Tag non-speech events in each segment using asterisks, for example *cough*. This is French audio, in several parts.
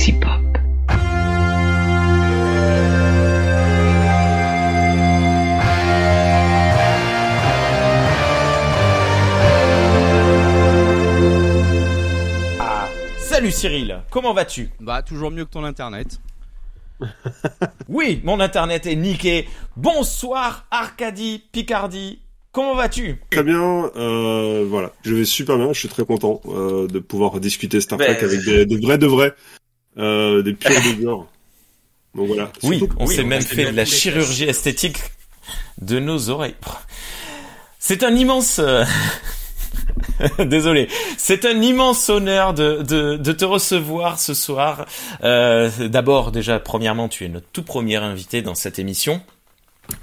Galaxy Pop. Salut Cyril, comment vas-tu? Bah toujours mieux que ton internet. *laughs* Oui, mon internet est niqué. Bonsoir Arcadie Picardie, comment vas-tu? Très bien, euh, voilà, je vais super bien, je suis très content euh, de pouvoir discuter Star Trek Ben, avec des, des vrais de vrais, euh, des durs. Donc voilà. Oui, Surtout- on oui, s'est même fait de la chirurgie esthétique de nos oreilles. C'est un immense... euh, *laughs* Désolé, c'est un immense honneur de, de, de te recevoir ce soir. Euh, D'abord, déjà, premièrement, tu es notre tout premier invité dans cette émission.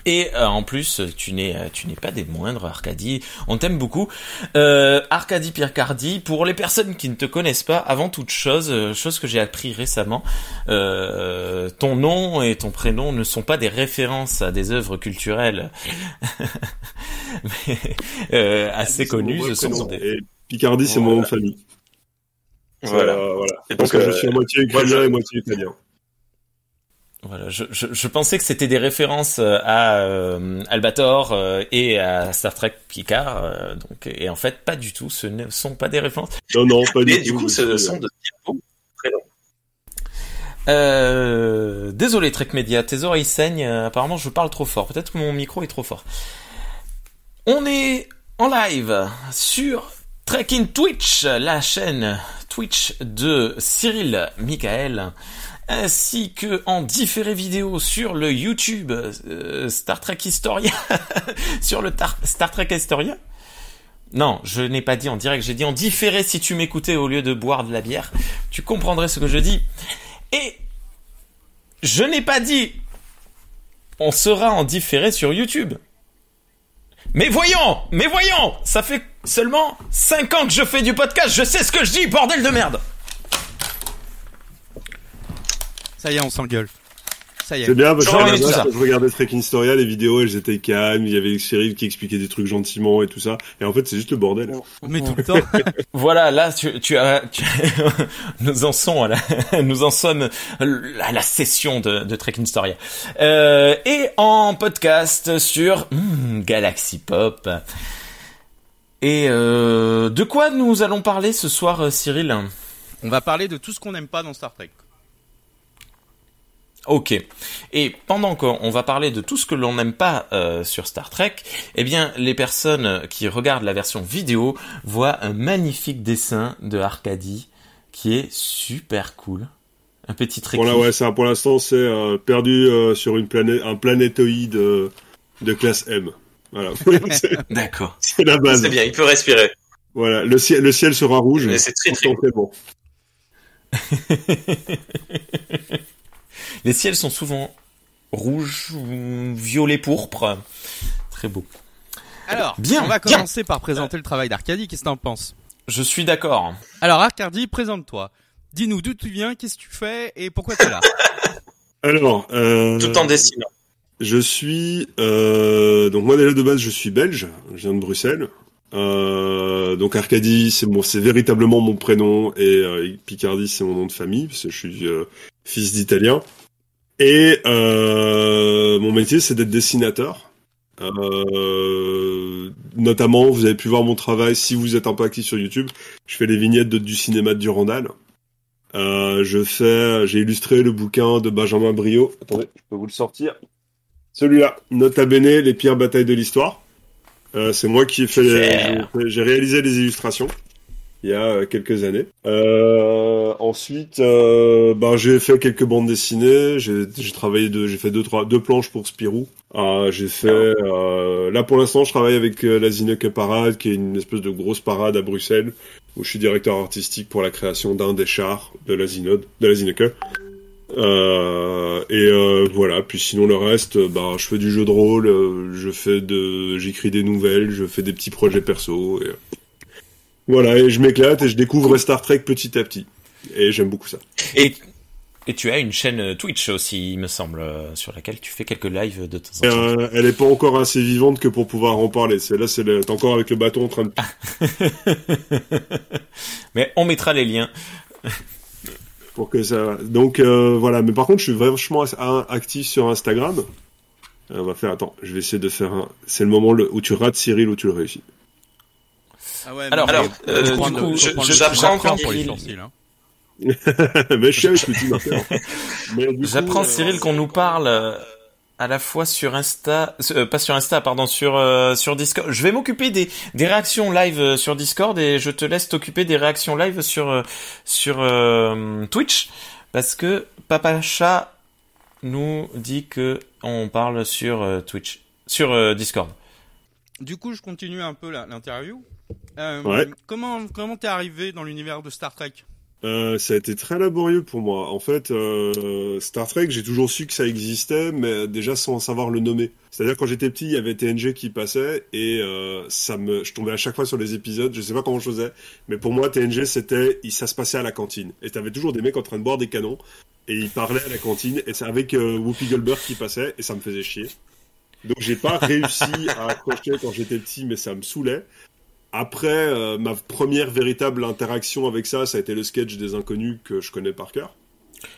Et euh, en plus, tu n'es euh, tu n'es pas des moindres, Arcadie. On t'aime beaucoup. Euh, Arcadie Pircardi, pour les personnes qui ne te connaissent pas, avant toute chose, euh, chose que j'ai appris récemment, euh, ton nom et ton prénom ne sont pas des références à des œuvres culturelles *laughs* mais, euh, assez connues. Ce sont des... Et Picardie, c'est mon nom de famille. Voilà. Voilà. Et Parce donc, que je suis à moitié moi, ukrainien je- et moitié italien. Voilà, je, je, je pensais que c'était des références euh, à euh, Albator euh, et à Star Trek Picard, euh, donc et en fait pas du tout. Ce ne sont pas des références. Non, non, pas du Mais tout. du coup, je ce sont de prénoms. Euh, désolé Trek Media, tes oreilles saignent. euh, apparemment, je parle trop fort. Peut-être que mon micro est trop fort. On est en live sur Trekking Twitch, la chaîne Twitch de Cyril Michael, ainsi que en différé vidéo sur le YouTube euh, Star Trek Historia, *laughs* sur le tar- Star Trek Historia. Non, je n'ai pas dit en direct, j'ai dit en différé si tu m'écoutais au lieu de boire de la bière. Tu comprendrais ce que je dis. Et je n'ai pas dit on sera en différé sur YouTube. Mais voyons, mais voyons, ça fait seulement 5 ans que je fais du podcast, je sais ce que je dis, bordel de merde. Ça y est, on s'engueule. Ça y est. C'est bien, parce que tout ça. je regardais Trek Historia, les vidéos, elles étaient calmes, il y avait Cyril qui expliquait des trucs gentiment et tout ça. Et en fait, c'est juste le bordel. Mais tout le temps. *laughs* Voilà, là tu, tu as, tu- *laughs* nous en sommes à la, *laughs* nous en sommes à la session de, de Trek Historia euh, et en podcast sur hmm, Galaxy Pop. Et euh, de quoi nous allons parler ce soir, euh, Cyril? On va parler de tout ce qu'on n'aime pas dans Star Trek. Ok. Et pendant qu'on va parler de tout ce que l'on n'aime pas euh, sur Star Trek, eh bien, les personnes qui regardent la version vidéo voient un magnifique dessin de Arcadie qui est super cool. Un petit trait. Voilà, ouais, ça, pour l'instant, c'est euh, perdu euh, sur une planète, un planétoïde euh, de classe M. Voilà, *laughs* D'accord. c'est la base. C'est bien, il peut respirer. Voilà, le ciel, le ciel sera rouge. Mais c'est très, très bon. *laughs* Les ciels sont souvent rouges, ou violet pourpre. Très beau. Alors, Bien, on va bien. commencer par présenter le travail d'Arcadie. Qu'est-ce que t'en penses? Je suis d'accord. Alors, Arcadie, présente-toi. Dis-nous d'où tu viens, qu'est-ce que tu fais? Et pourquoi t'es là? Alors, euh, Tout en dessinant. je suis euh, donc moi déjà de base je suis belge, je viens de Bruxelles. Euh, donc Arcadie c'est bon, c'est véritablement mon prénom et euh, Picardie c'est mon nom de famille parce que je suis euh, fils d'italien. Et euh, mon métier c'est d'être dessinateur. Euh, notamment, vous avez pu voir mon travail si vous êtes un peu actif sur YouTube. Je fais les vignettes de- du cinéma de Durandal. Euh, je fais, j'ai illustré le bouquin de Benjamin Brio. Attendez, je peux vous le sortir. Celui-là, Nota Bene, les pires batailles de l'histoire. Euh, c'est moi qui ai fait, j'ai réalisé les illustrations il y a euh, quelques années. Euh, ensuite, euh, ben, j'ai fait quelques bandes dessinées. J'ai travaillé deux, j'ai fait deux, trois, deux planches pour Spirou. Euh, j'ai fait, euh, là pour l'instant, je travaille avec euh, la Zineke Parade, qui est une espèce de grosse parade à Bruxelles, où je suis directeur artistique pour la création d'un des chars de la Zinode, de Zineke. Euh, et euh, voilà. Puis sinon le reste, bah, je fais du jeu de rôle, je fais de, j'écris des nouvelles, je fais des petits projets perso. Et, voilà, et je m'éclate et je découvre Star Trek petit à petit. Et j'aime beaucoup ça. Et, et tu as une chaîne Twitch aussi, il me semble, euh, sur laquelle tu fais quelques lives de temps en temps. euh, elle est pas encore assez vivante que pour pouvoir en parler. C'est là, c'est le- t'es encore avec le bâton en train de. *laughs* Mais on mettra les liens. pour que ça. Donc euh, voilà, mais par contre, je suis vachement actif sur Instagram. Euh, On va faire. Attends, je vais essayer de faire un. C'est le moment où tu rates Cyril ou tu le réussis. Ah ouais, Alors, mais euh, du coup, j'apprends pour les il- sourcils, *laughs* hein. mais je suis avec petit Martin. Mais du coup, J'apprends euh, Cyril qu'on nous parle euh, à la fois sur Insta, euh, pas sur Insta, pardon, sur euh, sur Discord. Je vais m'occuper des des réactions live sur Discord et je te laisse t'occuper des réactions live sur sur euh, Twitch parce que Papa Chat nous dit que on parle sur euh, Twitch, sur euh, Discord. Du coup, je continue un peu la- l'interview. Euh, Ouais. Comment comment t'es arrivé dans l'univers de Star Trek? Euh, ça a été très laborieux pour moi. En fait, euh, Star Trek, j'ai toujours su que ça existait, mais déjà sans savoir le nommer. C'est-à-dire quand j'étais petit, il y avait TNG qui passait et euh, ça me, je tombais à chaque fois sur les épisodes. Je sais pas comment je faisais, mais pour moi, TNG, c'était, ça se passait à la cantine. Et t'avais toujours des mecs en train de boire des canons et ils parlaient à la cantine et c'est avec Whoopi Goldberg qui passait et ça me faisait chier. Donc j'ai pas *laughs* réussi à accrocher quand j'étais petit, mais ça me saoulait. Après, euh, ma première véritable interaction avec ça, ça a été le sketch des inconnus que je connais par cœur,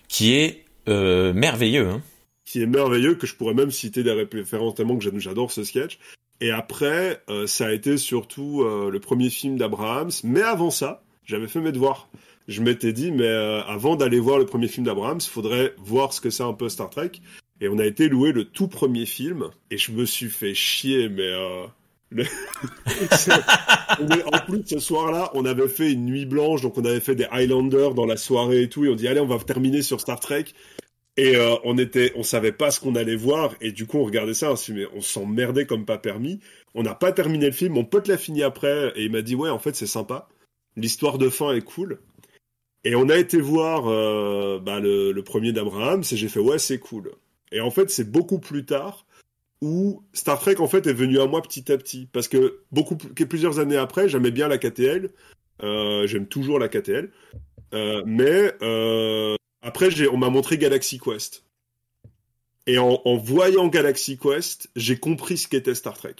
Qui est euh, merveilleux. Hein. qui est merveilleux, que je pourrais même citer des références tellement que j'a- j'adore ce sketch. Et après, euh, ça a été surtout le premier film d'Abrahams. Mais avant ça, j'avais fait mes devoirs. Je m'étais dit, mais avant d'aller voir le premier film d'Abrahams, faudrait voir ce que c'est un peu Star Trek. Et on a été louer le tout premier film, et je me suis fait chier, mais... *laughs* Est- en plus, ce soir-là, on avait fait une nuit blanche, donc on avait fait des Highlanders dans la soirée et tout, et on dit allez, on va terminer sur Star Trek. Et euh, on était, on savait pas ce qu'on allait voir, et du coup on regardait ça, mais on s'emmerdait comme pas permis. On n'a pas terminé le film, mon pote l'a fini après, et il m'a dit ouais, en fait c'est sympa, l'histoire de fin est cool. Et on a été voir euh, bah, le, le premier d'Abraham, et j'ai fait ouais c'est cool. Et en fait c'est beaucoup plus tard où Star Trek en fait est venu à moi petit à petit, parce que beaucoup plusieurs années après, j'aimais bien la KTL, euh, j'aime toujours la KTL, euh, mais euh, après, on m'a montré Galaxy Quest. Et en, en voyant Galaxy Quest, j'ai compris ce qu'était Star Trek.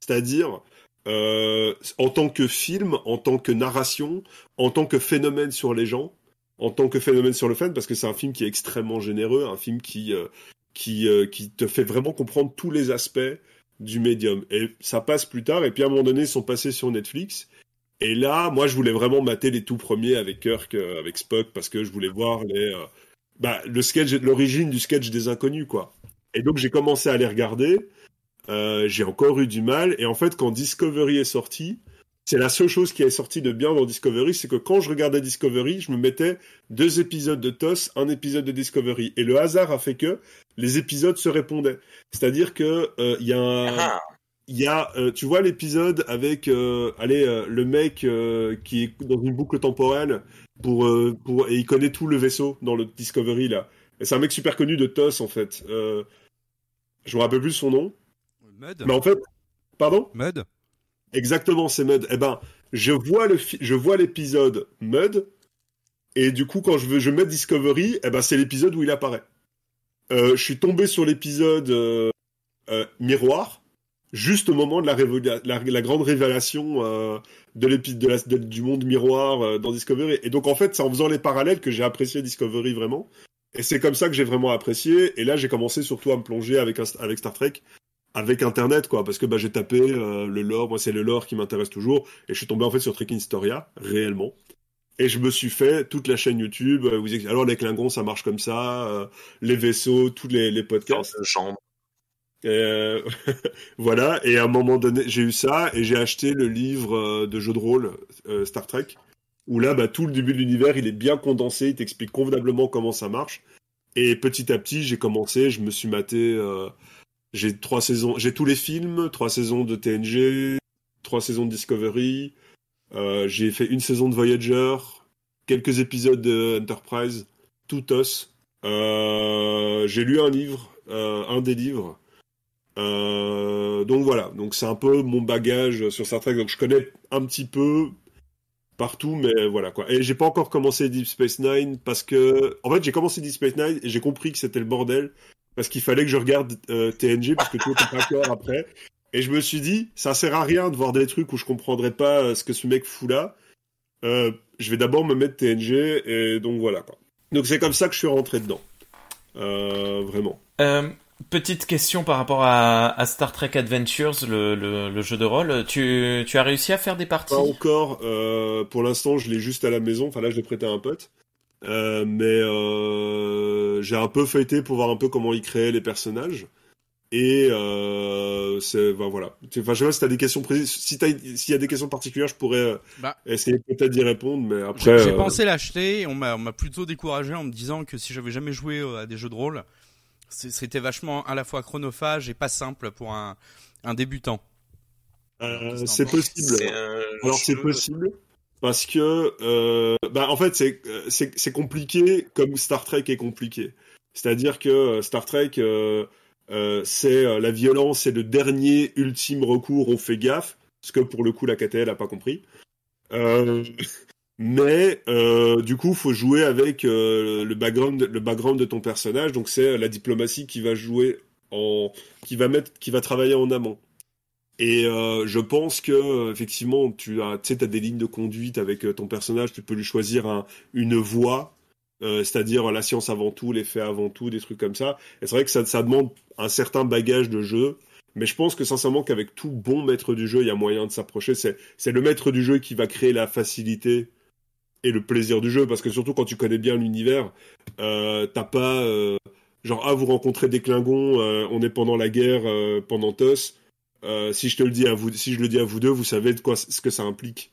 C'est-à-dire, euh, en tant que film, en tant que narration, en tant que phénomène sur les gens, en tant que phénomène sur le fan, parce que c'est un film qui est extrêmement généreux, un film qui, euh, qui, euh, qui te fait vraiment comprendre tous les aspects du médium. Et ça passe plus tard, et puis à un moment donné, ils sont passés sur Netflix. Et là, moi, je voulais vraiment mater les tout premiers avec Kirk, euh, avec Spock, parce que je voulais voir les, euh, bah, le sketch, l'origine du sketch des inconnus, quoi. Et donc, j'ai commencé à les regarder. J'ai encore eu du mal. Et en fait, quand Discovery est sorti, c'est la seule chose qui est sortie de bien dans Discovery, c'est que quand je regardais Discovery, je me mettais deux épisodes de TOS, un épisode de Discovery. Et le hasard a fait que les épisodes se répondaient. C'est-à-dire que euh, il y a un, Ah, il y a, euh, tu vois l'épisode avec, euh, allez, euh, le mec euh, qui est dans une boucle temporelle pour, euh, pour, et il connaît tout le vaisseau dans le Discovery là. Et c'est un mec super connu de TOS en fait. Euh, je me rappelle plus son nom, Mud mais en fait, pardon, Mud exactement c'est Mud. Eh ben, je vois le, je vois l'épisode Mud, et du coup quand je veux, je mets Discovery, eh ben c'est l'épisode où il apparaît. Euh, je suis tombé sur l'épisode euh, euh, miroir juste au moment de la, grande révélation du monde miroir dans Discovery. Et donc en fait, c'est en faisant les parallèles que j'ai apprécié Discovery vraiment. Et c'est comme ça que j'ai vraiment apprécié. Et là, j'ai commencé surtout à me plonger avec, avec Star Trek, avec Internet, quoi, parce que bah, j'ai tapé euh, le lore. Moi, c'est le lore qui m'intéresse toujours. Et je suis tombé en fait sur Trek Historia, réellement. Et je me suis fait toute la chaîne YouTube. euh, Vous alors les Klingons, ça marche comme ça. euh, les vaisseaux, tous les, les dans podcasts. une chambre. Euh, *laughs* voilà, et à un moment donné, j'ai eu ça, et j'ai acheté le livre euh, de jeu de rôle euh, Star Trek, où là, bah, tout le début de l'univers, il est bien condensé, il t'explique convenablement comment ça marche. Et petit à petit, j'ai commencé, je me suis maté, euh, j'ai trois saisons, j'ai tous les films, trois saisons de TNG, trois saisons de Discovery, euh, j'ai fait une saison de Voyager, quelques épisodes de Enterprise, tout os. Euh, j'ai lu un livre, euh, un des livres. Euh, donc voilà, donc c'est un peu mon bagage sur Star Trek. Donc je connais un petit peu partout, mais voilà quoi. Et j'ai pas encore commencé Deep Space Nine parce que, en fait, j'ai commencé Deep Space Nine et j'ai compris que c'était le bordel parce qu'il fallait que je regarde euh, TNG parce que tout était pas clair après. Et je me suis dit, ça sert à rien de voir des trucs où je comprendrais pas euh, ce que ce mec fout là. Euh, je vais d'abord me mettre TNG et donc voilà quoi. Donc c'est comme ça que je suis rentré dedans. Euh, vraiment. Euh, petite question par rapport à, à Star Trek Adventures, le, le, le jeu de rôle. Tu, tu as réussi à faire des parties? Pas encore. euh, pour l'instant, je l'ai juste à la maison. Enfin là, je l'ai prêté à un pote. Euh, mais euh, j'ai un peu feuilleté pour voir un peu comment il créait les personnages. Et euh, c'est ben voilà. Enfin, je sais pas si t'as des questions précises. Si t'as, s'il y a des questions particulières, je pourrais Bah. essayer peut-être d'y répondre. Mais après, J'ai euh, pensé l'acheter, on m'a on m'a plutôt découragé en me disant que si j'avais jamais joué à des jeux de rôle, c'était vachement à la fois chronophage et pas simple pour un, un débutant. euh, c'est possible. Alors c'est possible parce que euh, bah en fait c'est euh, c'est compliqué comme Star Trek est compliqué. C'est-à-dire que euh, Star Trek c'est la violence c'est le dernier ultime recours, on fait gaffe, ce que pour le coup la KTL a pas compris. *laughs* Mais du coup, faut jouer avec le background, le background de ton personnage. Donc c'est la diplomatie qui va jouer en, qui va mettre, qui va travailler en amont. Et euh, je pense que euh, effectivement, tu as, t'as des lignes de conduite avec euh, ton personnage. Tu peux lui choisir un, une voie, euh, c'est-à-dire la science avant tout, les faits avant tout, des trucs comme ça. Et c'est vrai que ça, ça demande un certain bagage de jeu. Mais je pense que sincèrement qu'avec tout bon maître du jeu, il y a moyen de s'approcher. C'est, le maître du jeu qui va créer la facilité et le plaisir du jeu, parce que surtout quand tu connais bien l'univers, euh, t'as pas euh, genre ah vous rencontrez des Klingons, euh, on est pendant la guerre, euh, pendant TOS. Euh, si je te le dis à vous, si je le dis à vous deux, vous savez de quoi ce que ça implique.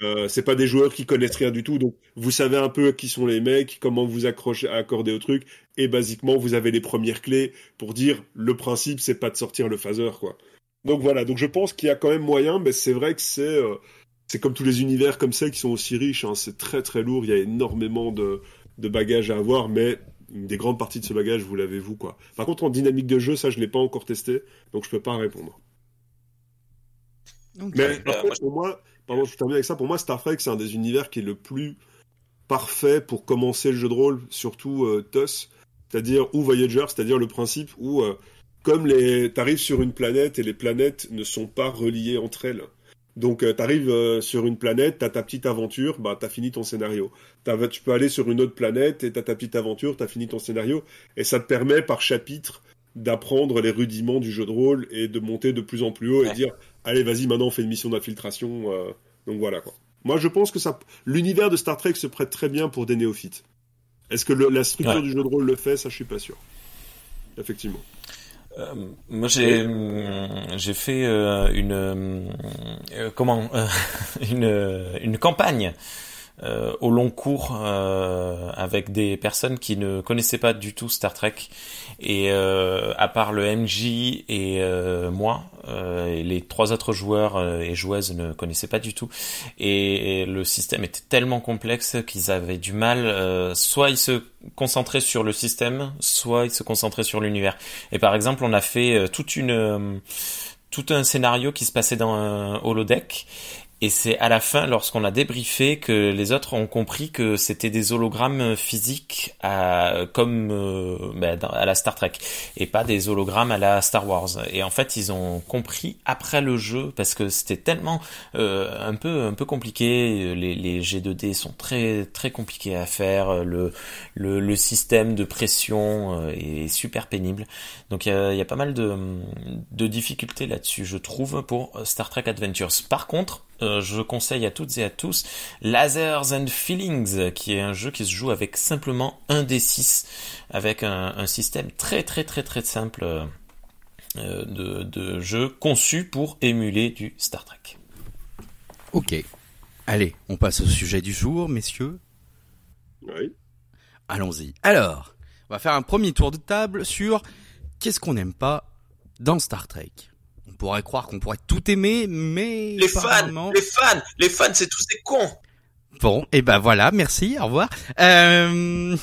Euh, c'est pas des joueurs qui connaissent rien du tout, donc vous savez un peu qui sont les mecs, comment vous accrocher, accorder au truc, et basiquement vous avez les premières clés pour dire le principe c'est pas de sortir le phaser quoi. Donc voilà, donc je pense qu'il y a quand même moyen, mais c'est vrai que c'est euh, c'est comme tous les univers comme ça qui sont aussi riches, hein, c'est très très lourd, il y a énormément de, de bagages à avoir, mais des grandes parties de ce bagage, vous l'avez vous quoi. Par contre en dynamique de jeu, ça je l'ai pas encore testé, donc je peux pas répondre. Mais par bah, contre, pour moi, pardon, je termine avec ça. Pour moi, Star Trek, c'est un des univers qui est le plus parfait pour commencer le jeu de rôle, surtout euh, TOS, c'est-à-dire ou Voyager, c'est-à-dire le principe où, euh, comme les, t'arrives sur une planète et les planètes ne sont pas reliées entre elles. Donc, euh, t'arrives euh, sur une planète, t'as ta petite aventure, bah t'as fini ton scénario. T'as- tu peux aller sur une autre planète et t'as ta petite aventure, t'as fini ton scénario, et ça te permet par chapitre d'apprendre les rudiments du jeu de rôle et de monter de plus en plus haut et dire allez vas-y maintenant on fait une mission d'infiltration euh, donc voilà quoi. Moi je pense que ça l'univers de Star Trek se prête très bien pour des néophytes. Est-ce que le- la structure Ouais. du jeu de rôle le fait? Ça je suis pas sûr. Effectivement Euh, moi j'ai hum, j'ai fait euh, une euh, comment euh, *laughs* une euh, une campagne euh, au long cours euh, avec des personnes qui ne connaissaient pas du tout Star Trek. Et euh, à part le MJ et euh, moi euh, et les trois autres joueurs euh, et joueuses ne connaissaient pas du tout. Et, le système était tellement complexe qu'ils avaient du mal soit ils se concentraient sur le système soit ils se concentraient sur l'univers. Et par exemple on a fait toute une tout un scénario qui se passait dans un holodeck et c'est à la fin, lorsqu'on a débriefé, que les autres ont compris que c'était des hologrammes physiques à, comme euh, ben, à la Star Trek et pas des hologrammes à la Star Wars. Et en fait, ils ont compris après le jeu parce que c'était tellement euh, un peu un peu compliqué. Les, les G2D sont très très compliqués à faire. Le le, le système de pression euh, est super pénible. Donc il y a, y a pas mal de, de difficultés là-dessus, je trouve, pour Star Trek Adventures. Par contre, euh, je conseille à toutes et à tous Lasers and Feelings, qui est un jeu qui se joue avec simplement un D6, avec un, un système très très très très simple euh, euh, de, de jeu conçu pour émuler du Star Trek. Ok. Allez, on passe au sujet du jour, messieurs. oui Allons-y. Alors, on va faire un premier tour de table sur qu'est-ce qu'on n'aime pas dans Star Trek. On pourrait croire qu'on pourrait tout aimer, mais Les fans, les fans, les fans, c'est tous des cons. Bon, et ben voilà, merci, au revoir. Euh...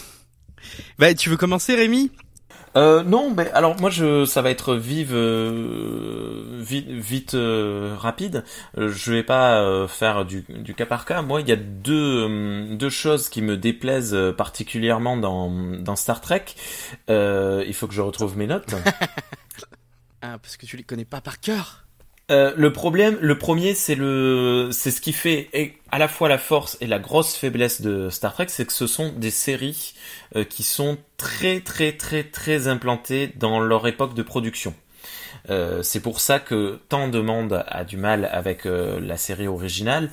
Bah, tu veux commencer, Rémi? Euh, non, mais alors moi je, ça va être vive, euh, vite, vite euh, rapide. Euh, je vais pas euh, faire du, du cas par cas. Moi, il y a deux, euh, deux choses qui me déplaisent particulièrement dans, dans Star Trek. Euh, il faut que je retrouve mes notes. *laughs* Ah, parce que tu les connais pas par cœur. Euh, le problème, le premier, c'est le, c'est ce qui fait à la fois la force et la grosse faiblesse de Star Trek, c'est que ce sont des séries euh, qui sont très très très très implantées dans leur époque de production. Euh, c'est pour ça que tant de monde a du mal avec la série originale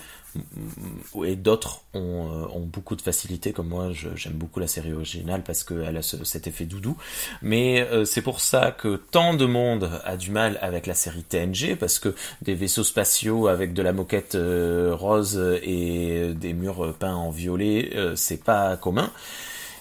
et d'autres ont, euh, ont beaucoup de facilité comme moi j'aime beaucoup la série originale parce qu'elle a ce- cet effet doudou. Mais euh, c'est pour ça que tant de monde a du mal avec la série TNG parce que des vaisseaux spatiaux avec de la moquette euh, rose et des murs peints en violet euh, c'est pas commun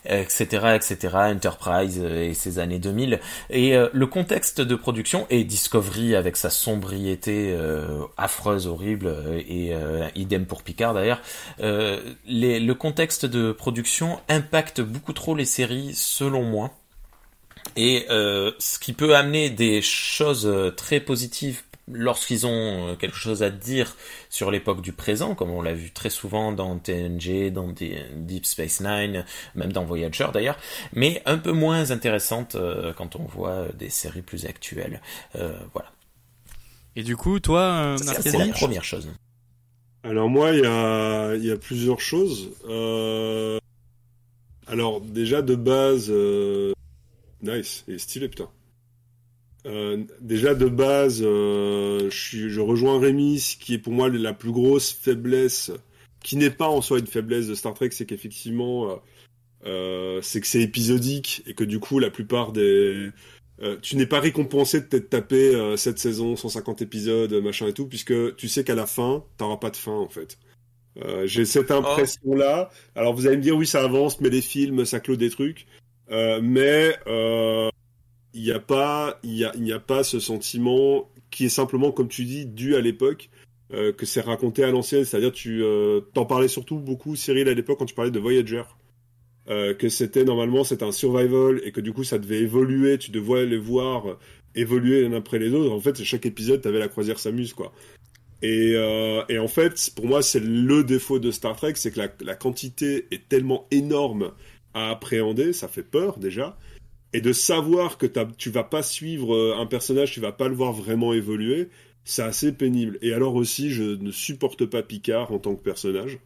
etc etc Enterprise euh, et ces années 2000 et euh, le contexte de production et Discovery avec sa sombriété euh, affreuse horrible et idem pour Picard d'ailleurs le contexte de production impacte beaucoup trop les séries selon moi. Et euh, ce qui peut amener des choses très positives lorsqu'ils ont euh, quelque chose à dire sur l'époque du présent, comme on l'a vu très souvent dans TNG, dans Deep Space Nine, même dans Voyager d'ailleurs, mais un peu moins intéressante euh, quand on voit euh, des séries plus actuelles. Euh, voilà, Et du coup, toi, euh, c'est la première chose. Alors moi, il y a, il y a plusieurs choses. Euh, Alors déjà de base, euh, nice, est stylé putain. Euh, déjà de base, euh, je, je rejoins Rémi, ce qui est pour moi la plus grosse faiblesse, qui n'est pas en soi une faiblesse de Star Trek, c'est qu'effectivement, euh, euh, c'est que c'est épisodique et que du coup la plupart des euh, tu n'es pas récompensé de t'être tapé euh, cette saison, 150 épisodes, machin et tout, puisque tu sais qu'à la fin, t'auras pas de fin en fait. Euh, J'ai cette impression-là. Alors vous allez me dire oui, ça avance, mais les films, ça clôt des trucs. Euh, mais euh, il n'y a pas, il y a, il n'y a pas ce sentiment qui est simplement, comme tu dis, dû à l'époque. euh, que c'est raconté à l'ancienne, c'est-à-dire tu euh, t'en parlais surtout beaucoup Cyril à l'époque quand tu parlais de Voyager, euh, que c'était normalement c'était un survival et que du coup ça devait évoluer, tu devais les voir évoluer l'un après les autres. En fait, chaque épisode, t'avais la croisière s'amuse quoi. Et, euh, et en fait, pour moi, c'est le défaut de Star Trek, c'est que la, la quantité est tellement énorme à appréhender, ça fait peur déjà, et de savoir que tu vas pas suivre euh, un personnage, tu vas pas le voir vraiment évoluer, c'est assez pénible. Et alors aussi, je ne supporte pas Picard en tant que personnage.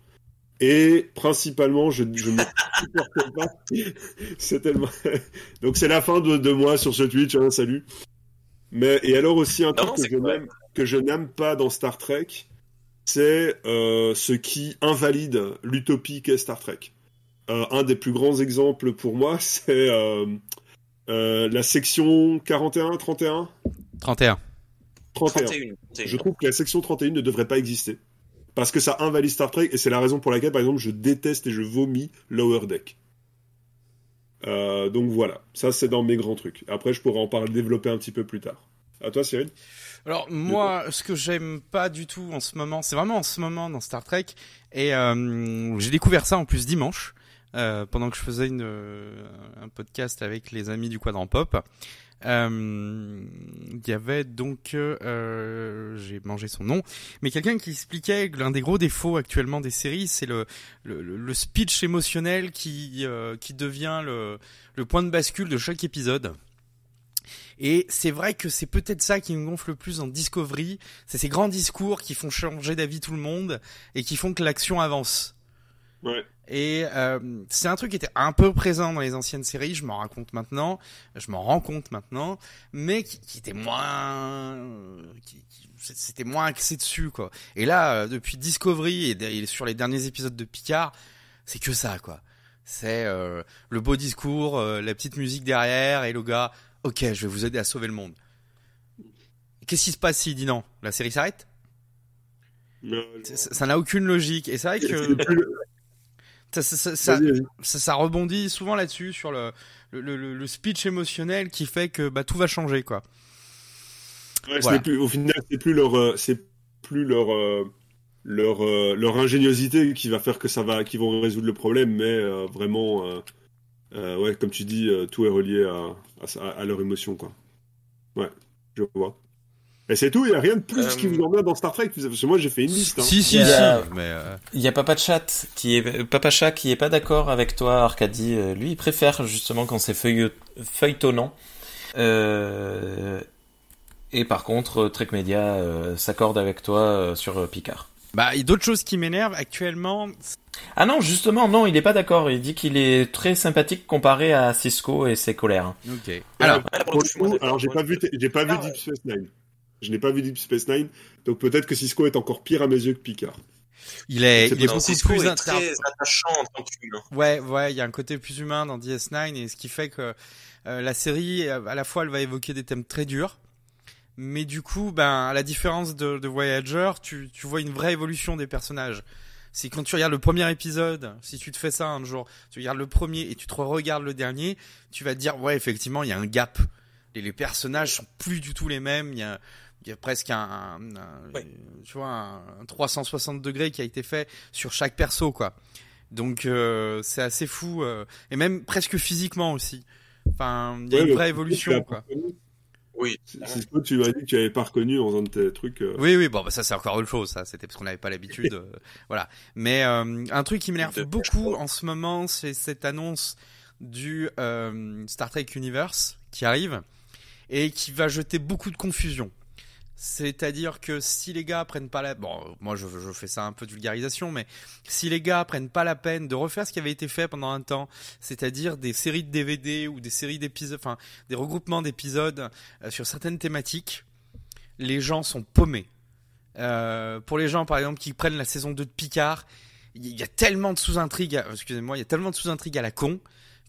Et principalement, je, je ne supporte pas. *laughs* c'est tellement. *laughs* Donc c'est la fin de, de moi sur ce Twitch. Hein, salut. Mais et alors aussi un truc que je n'aime pas dans Star Trek, c'est euh, ce qui invalide l'utopie qu'est Star Trek. Euh, un des plus grands exemples pour moi, *laughs* c'est euh, euh, la section 41, 31, 31. 31. 31. Je trouve que la section 31 ne devrait pas exister. Parce que ça invalide Star Trek, et c'est la raison pour laquelle, par exemple, je déteste et je vomis Lower Deck. Euh, donc voilà, ça c'est dans mes grands trucs. Après, je pourrais en parler, développer un petit peu plus tard. À toi, Cyril Alors moi, ce que j'aime pas du tout en ce moment, c'est vraiment en ce moment dans Star Trek, et euh, j'ai découvert ça en plus dimanche, euh, pendant que je faisais une, euh, un podcast avec les amis du Quadrant Pop. Euh, Il y avait donc, euh, j'ai mangé son nom, mais quelqu'un qui expliquait que l'un des gros défauts actuellement des séries, c'est le, le, le speech émotionnel qui, qui devient le, le point de bascule de chaque épisode. Et c'est vrai que c'est peut-être ça qui me gonfle le plus dans Discovery, c'est ces grands discours qui font changer d'avis tout le monde et qui font que l'action avance. Ouais. Et euh, c'est un truc qui était un peu présent dans les anciennes séries, je m'en raconte maintenant, je m'en rends compte maintenant, mais qui, qui était moins, qui- qui- c'était moins axé dessus quoi. Et là, euh, depuis Discovery et, sur les derniers épisodes de Picard, c'est que ça quoi. C'est euh, le beau discours, euh, la petite musique derrière et le gars, ok, je vais vous aider à sauver le monde. Qu'est-ce qui se passe s'il dit non? La série s'arrête? Ça- Ça n'a aucune logique. Et c'est vrai que ça, rebondit souvent là-dessus sur le, le, le, le speech émotionnel qui fait que bah, tout va changer quoi. Ouais, ce Voilà. n'est plus, au final, c'est plus leur, euh, c'est plus leur, euh, leur, euh, leur ingéniosité qui va faire que ça va, qui vont résoudre le problème, mais euh, vraiment, euh, euh, ouais, comme tu dis, tout est relié à, à leur émotion, quoi. Ouais, je vois. Et c'est tout, il n'y a rien de plus Euh, qui vous emmène dans Star Trek, parce que moi j'ai fait une liste. Hein. Si si Il y si. a- Mais euh, Il y a Papa Chat qui est Papa Chat qui est pas d'accord avec toi, Arcadie. Euh, Lui, il préfère justement quand c'est feuille- feuilletonnant. Euh, Et par contre, Trek Media euh, s'accorde avec toi euh, sur Picard. Bah, il y a d'autres choses qui m'énervent actuellement. Ah non, justement, non, il n'est pas d'accord. Il dit qu'il est très sympathique comparé à Cisco et ses colères. Ok. Alors, Alors, alors j'ai pas vu, j'ai pas vu Deep Space Nine. Je n'ai pas vu Deep Space Nine, donc peut-être que Cisco est encore pire à mes yeux que Picard. Il est, il est beaucoup Cisco plus est inter- très attachant en tant qu'humain. Ouais, ouais, il y a un côté plus humain dans DS9 et ce qui fait que euh, la série, à la fois, elle va évoquer des thèmes très durs, mais du coup, ben, à la différence de, de Voyager, tu, tu vois une vraie évolution des personnages. C'est quand tu regardes le premier épisode, si tu te fais ça un jour, tu regardes le premier et tu te regardes le dernier, tu vas te dire, ouais, effectivement, il y a un gap. Les, les personnages sont plus du tout les mêmes. Il y a, il y a presque un, un- un- Ouais. tu vois, un, un 360 degrés qui a été fait sur chaque perso, quoi. Donc euh, c'est assez fou euh, et même presque physiquement aussi. Enfin, il y a Ouais, une vraie évolution, quoi. Oui. Cisco, tu m'as dit que tu avais pas reconnu en faisant de tes trucs. euh, Oui, oui, bon, bah ça c'est encore autre chose, ça. C'était parce qu'on n'avait pas l'habitude, *laughs* euh, voilà. Mais euh, un truc qui m'énerve beaucoup en ce moment, c'est cette annonce du euh, Star Trek Universe qui arrive et qui va jeter beaucoup de confusion. C'est-à-dire que si les gars prennent pas la, bon, moi je, je fais ça un peu de vulgarisation, mais si les gars prennent pas la peine de refaire ce qui avait été fait pendant un temps, c'est-à-dire des séries de DVD ou des séries d'épisodes, enfin des regroupements d'épisodes euh, sur certaines thématiques, les gens sont paumés. Euh, pour les gens, par exemple, qui prennent la saison 2 de Picard, il y a tellement de sous-intrigues, excusez-moi, il y a tellement de sous-intrigues à la con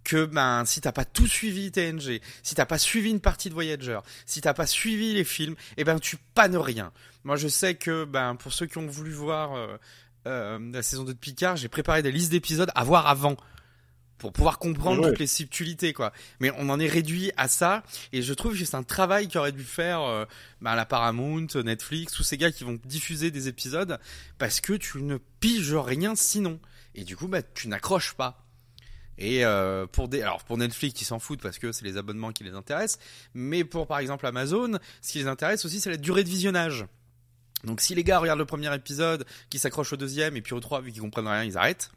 que ben si t'as pas tout suivi TNG, si t'as pas suivi une partie de Voyager, si t'as pas suivi les films, eh ben tu pannes rien. Moi je sais que ben pour ceux qui ont voulu voir euh, euh, la saison 2 de Picard, j'ai préparé des listes d'épisodes à voir avant pour pouvoir comprendre toutes les subtilités quoi. Mais on en est réduit à ça et je trouve que c'est un travail qu'aurait dû faire euh, ben, la Paramount, Netflix, tous ces gars qui vont diffuser des épisodes parce que tu ne piges rien sinon. Et du coup, bah, tu n'accroches pas. Et euh, pour des, alors pour Netflix, ils s'en foutent parce que c'est les abonnements qui les intéressent. Mais pour par exemple Amazon, ce qui les intéresse aussi, c'est la durée de visionnage. Donc si les gars regardent le premier épisode, qui s'accrochent au deuxième, et puis au trois, vu qu'ils comprennent rien, ils arrêtent.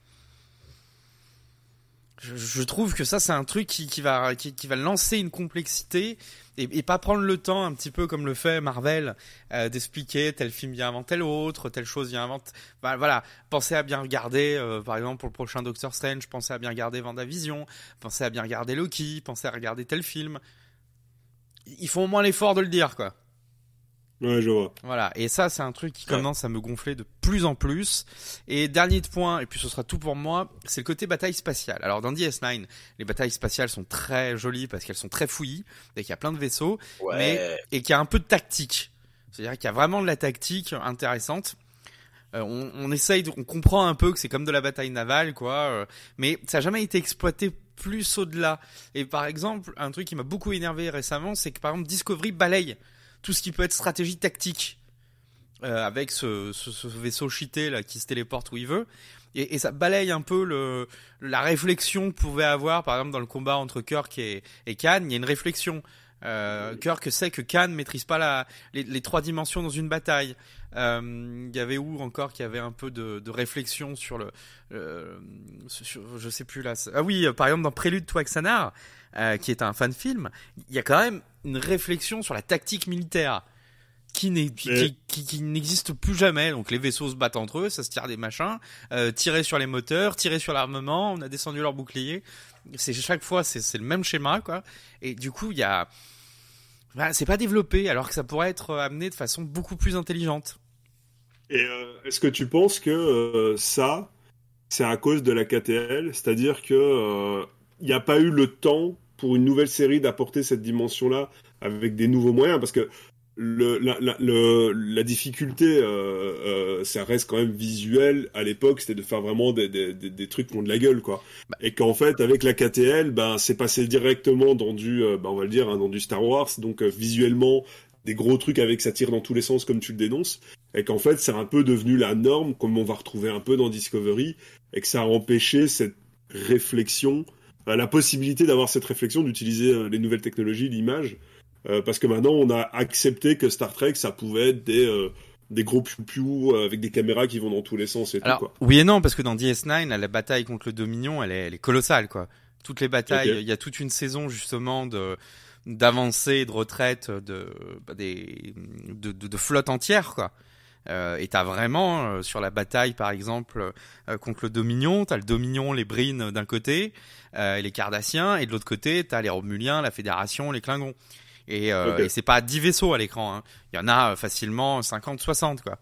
Je, trouve que ça, c'est un truc qui, va qui va lancer une complexité et, pas prendre le temps, un petit peu comme le fait Marvel, euh, d'expliquer tel film vient avant tel autre, telle chose vient avant. Bah, voilà, pensez à bien regarder, euh, par exemple pour le prochain Doctor Strange, pensez à bien regarder Vendavision, pensez à bien regarder Loki, pensez à regarder tel film. Ils font au moins l'effort de le dire, quoi. Ouais, je vois. Voilà, et ça c'est un truc qui Ouais. commence à me gonfler de plus en plus. Et dernier point, et puis ce sera tout pour moi, c'est le côté bataille spatiale. Alors dans DS9, les batailles spatiales sont très jolies parce qu'elles sont très fouillies, et qu'il y a plein de vaisseaux, Ouais. Mais- et qu'il y a un peu de tactique. C'est-à-dire qu'il y a vraiment de la tactique intéressante. Euh, on, on essaye, de- on comprend un peu que c'est comme de la bataille navale, quoi. euh, mais ça n'a jamais été exploité plus au-delà. Et par exemple, un truc qui m'a beaucoup énervé récemment, c'est que par exemple Discovery balaye tout ce qui peut être stratégie tactique euh, avec ce, ce, ce vaisseau cheaté là qui se téléporte où il veut. Et, et ça balaye un peu le, la réflexion que pouvait avoir, par exemple, dans le combat entre Kirk et, et Khan. Il y a une réflexion. Euh, Kirk sait que Khan maîtrise pas la, les, les trois dimensions dans une bataille. Euh, Il y avait où encore qu'il y avait un peu de, de réflexion sur le, euh, sur, je sais plus là. Ah oui, euh, par exemple dans Prélude to Axanar, euh, qui est un fan film, il y a quand même une réflexion sur la tactique militaire qui n'est qui, qui- qui- qui n'existe plus jamais. Donc les vaisseaux se battent entre eux, ça se tire des machins, euh, tirer sur les moteurs, tirer sur l'armement, on a descendu leur bouclier. C'est chaque fois c'est le même schéma quoi. Et du coup il y a bah, c'est pas développé alors que ça pourrait être amené de façon beaucoup plus intelligente. Et euh, est-ce que tu penses que euh, ça, c'est à cause de la KTL C'est-à-dire que il n'y a pas eu le temps pour une nouvelle série d'apporter cette dimension-là avec des nouveaux moyens? Parce que le, la, la, le- la difficulté, euh, euh, ça reste quand même visuel. À l'époque, c'était de faire vraiment des, des, des, des trucs qui ont de la gueule, quoi. Et qu'en fait, avec la KTL, ben, c'est passé directement dans du, euh, ben, on va le dire, hein, dans du Star Wars. Donc, visuellement, des gros trucs avec ça tire dans tous les sens, comme tu le dénonces et qu'en fait c'est un peu devenu la norme comme on va retrouver un peu dans Discovery et que ça a empêché cette réflexion la possibilité d'avoir cette réflexion d'utiliser les nouvelles technologies l'image euh, parce que maintenant on a accepté que Star Trek ça pouvait être des euh, des gros piou-piou euh, avec des caméras qui vont dans tous les sens et Alors tout quoi. oui et non parce que dans DS9 là, la bataille contre le Dominion elle est, elle est colossale quoi. Toutes les batailles, il y a toute une saison justement de d'avancée, de retraite de, bah, des, de, de, de flottes entières, quoi. Euh, et t'as vraiment euh, sur la bataille par exemple euh, contre le Dominion, t'as le Dominion, les Brines d'un côté, et les Cardassiens, et de l'autre côté t'as les Romuliens, la Fédération, les Klingons. Et, euh, Ok. et c'est pas 10 vaisseaux à l'écran, hein. il y en a euh, facilement 50, 60 quoi.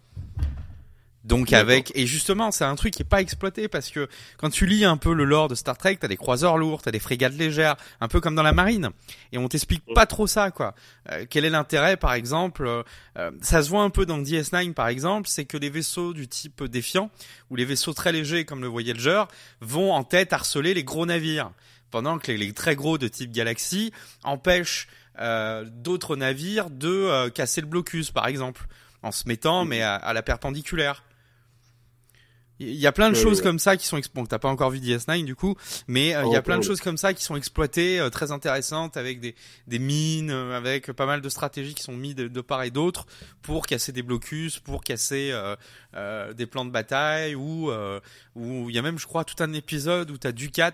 Donc avec et justement c'est un truc qui est pas exploité parce que quand tu lis un peu le lore de Star Trek t'as des croiseurs lourds t'as des frégates légères un peu comme dans la marine et on t'explique pas trop ça quoi Euh, quel est l'intérêt par exemple euh, euh, ça se voit un peu dans DS9 par exemple c'est que les vaisseaux du type défiant ou les vaisseaux très légers comme le Voyager vont en tête harceler les gros navires pendant que les, les très gros de type Galaxy empêchent euh, d'autres navires de euh, casser le blocus par exemple en se mettant mais à, à la perpendiculaire il y a plein de Ouais, choses ouais. comme ça qui sont exploitées. Bon, t'as pas encore vu DS9 du coup, mais euh, il y a Oh, plein de ouais. choses comme ça qui sont exploitées, euh, très intéressantes, avec des, des mines, euh, avec pas mal de stratégies qui sont mises de, de part et d'autre pour casser des blocus, pour casser euh, euh, des plans de bataille, ou euh, ou il y a même, je crois, tout un épisode où t'as Ducat.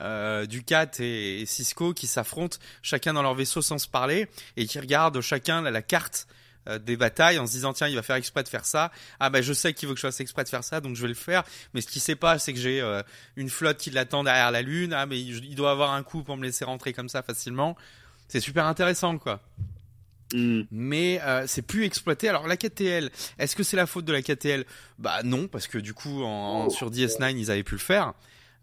Euh, Ducat et, et Cisco qui s'affrontent chacun dans leur vaisseau sans se parler et qui regardent chacun la, la carte euh, des batailles en se disant tiens il va faire exprès de faire ça. Ah bah je sais qu'il veut que je fasse exprès de faire ça donc je vais le faire. Mais ce qu'il sait pas c'est que j'ai euh, une flotte qui l'attend derrière la lune. Ah mais il, il doit avoir un coup pour me laisser rentrer comme ça facilement. C'est super intéressant quoi. Hmm. mais euh, c'est plus exploité. Alors la KTL, est-ce que c'est la faute de la KTL Bah non, parce que du coup en, en- sur DS9 ils avaient pu le faire.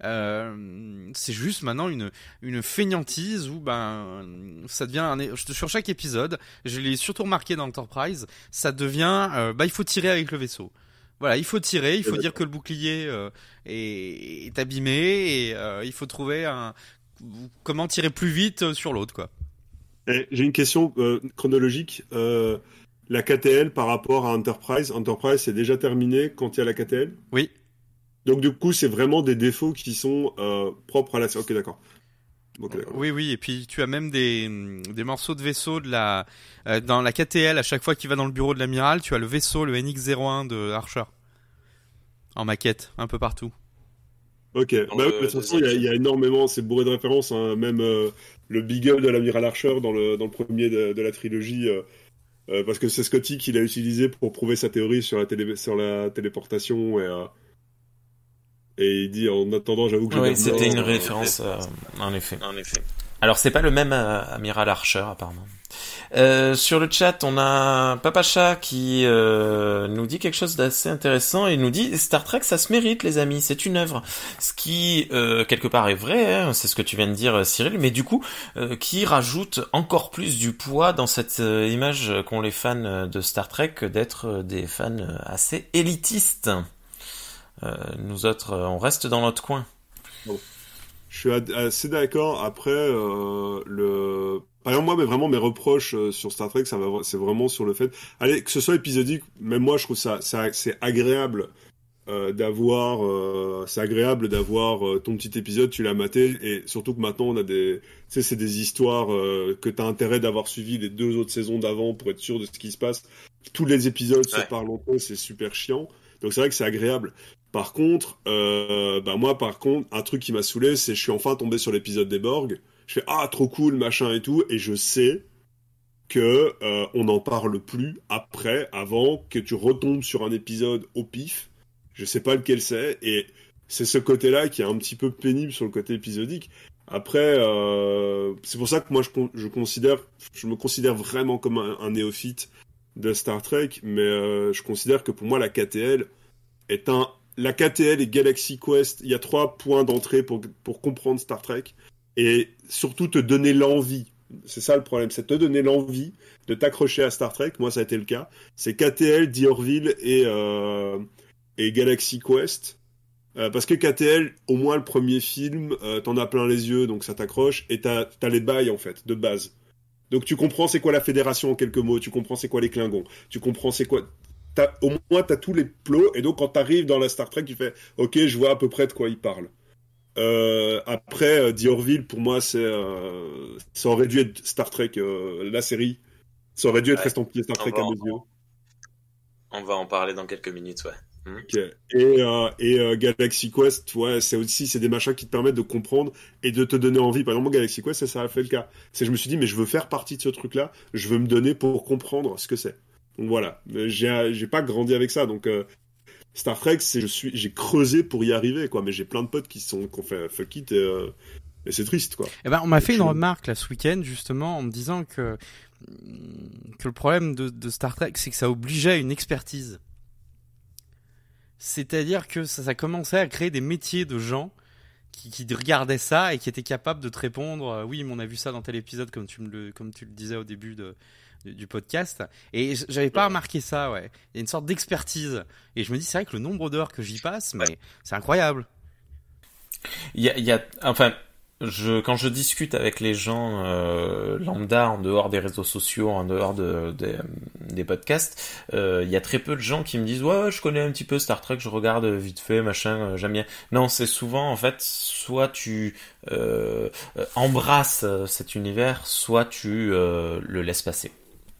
Euh, c'est juste maintenant une une feignantise où ben ça devient un, sur chaque épisode. Je l'ai surtout remarqué dans Enterprise, ça devient euh, bah il faut tirer avec le vaisseau. Voilà, il faut tirer, il faut dire que le bouclier euh, est, est abîmé et il faut trouver un comment tirer plus vite sur l'autre quoi. J'ai une question chronologique. La KTL par rapport à Enterprise, Enterprise c'est déjà terminé quand il y a la KTL Oui. Donc du coup c'est vraiment des défauts qui sont euh, propres à la... Ok d'accord. Ok d'accord. Oui, oui, et puis tu as même des, des morceaux de vaisseau de la euh, dans la KTL. À chaque fois qu'il va dans le bureau de l'amiral, tu as le vaisseau, le NX-01 de Archer, en maquette, un peu partout. Ok, Dans bah, le- de toute façon, il y, a- y énormément, c'est bourré de références, hein. même euh, le Beagle de l'amiral Archer dans le, dans le premier de, de la trilogie, euh, euh, parce que c'est Scotty qui l'a utilisé pour prouver sa théorie sur la, télé, sur la téléportation, et, euh, et il dit en attendant, j'avoue que Oui, c'était une euh, référence, euh, en effet. En effet. Alors c'est pas le même euh, amiral Archer apparemment. Euh, sur le chat, on a Papacha qui euh, nous dit quelque chose d'assez intéressant et nous dit Star Trek, ça se mérite, les amis, c'est une œuvre. Ce qui euh, quelque part est vrai, hein, c'est ce que tu viens de dire, Cyril, mais du coup, euh, qui rajoute encore plus du poids dans cette euh, image qu'ont les fans euh, de Star Trek d'être euh, des fans euh, assez élitistes. Euh, nous autres, euh, on reste dans notre coin. Je suis assez d'accord. Après, euh, le... Par exemple, moi, mais vraiment, mes reproches euh, sur Star Trek, ça va, c'est vraiment sur le fait, allez, que ce soit épisodique, même moi, je trouve ça, ça c'est agréable euh, d'avoir, euh, c'est agréable d'avoir ton petit épisode, tu l'as maté, et surtout que maintenant, on a des, tu sais, c'est des histoires euh, que t'as intérêt d'avoir suivi les deux autres saisons d'avant pour être sûr de ce qui se passe. Tous les épisodes se Ouais. parlent entre eux, c'est super chiant. Donc c'est vrai que c'est agréable. Par contre, euh, bah moi par contre, un truc qui m'a saoulé, c'est je suis enfin tombé sur l'épisode des Borg. Je fais ah trop cool machin et tout, et je sais que euh, on n'en parle plus après, avant que tu retombes sur un épisode au pif. Je sais pas lequel c'est, et c'est ce côté-là qui est un petit peu pénible sur le côté épisodique. Après, euh, c'est pour ça que moi je, je considère, je me considère vraiment comme un, un néophyte de Star Trek, mais euh, je considère que pour moi la KTL est un la KTL et Galaxy Quest, il y a trois points d'entrée pour, pour comprendre Star Trek et surtout te donner l'envie. C'est ça le problème, c'est te donner l'envie de t'accrocher à Star Trek. Moi, ça a été le cas. C'est KTL, Diorville et, euh, et Galaxy Quest. Euh, parce que KTL, au moins le premier film, euh, t'en as plein les yeux, donc ça t'accroche, et t'as as les bails en fait, de base. Donc tu comprends c'est quoi la fédération en quelques mots, tu comprends c'est quoi les Klingons, tu comprends c'est quoi t'as- au moins t'as tous les plots et donc quand t'arrives dans la Star Trek tu fais ok je vois à peu près de quoi il parle euh, après euh, Diorville pour moi c'est euh, ça aurait dû être Star Trek euh, la série ça aurait dû être Ouais. estampillé Star Trek à mes yeux On va en parler dans quelques minutes, ouais. Ok. Et, euh, et euh, Galaxy Quest, ouais, c'est aussi c'est des machins qui te permettent de comprendre et de te donner envie. Par exemple, Galaxy Quest, ça, ça a fait le cas. C'est je me suis dit mais je veux faire partie de ce truc-là, je veux me donner pour comprendre ce que c'est. Donc voilà, j'ai j'ai pas grandi avec ça, donc euh, Star Trek, c'est je suis j'ai creusé pour y arriver quoi, mais j'ai plein de potes qui sont qui ont fait fuck it et, euh, et c'est triste quoi. Eh ben, on m'a fait une remarque là ce week-end justement en me disant que que le problème de, de Star Trek, c'est que ça obligeait à une expertise. C'est-à-dire que ça, ça commençait à créer des métiers de gens qui, qui regardaient ça et qui étaient capables de te répondre euh, oui, mais on a vu ça dans tel épisode comme tu me le comme tu le disais au début de du, du podcast. Et j'avais pas remarqué ça ouais. Il y a une sorte d'expertise. Et je me dis c'est vrai que le nombre d'heures que j'y passe mais c'est incroyable. Il y a, il y a, enfin, je, quand je discute avec les gens euh, lambda en dehors des réseaux sociaux, en dehors de, des- des podcasts, euh, il y a très peu de gens qui me disent ouais, je connais un petit peu Star Trek, je regarde vite fait, machin, euh, j'aime bien. Non, c'est souvent en fait, soit tu euh, euh, embrasses euh, cet univers, soit tu euh, le laisses passer.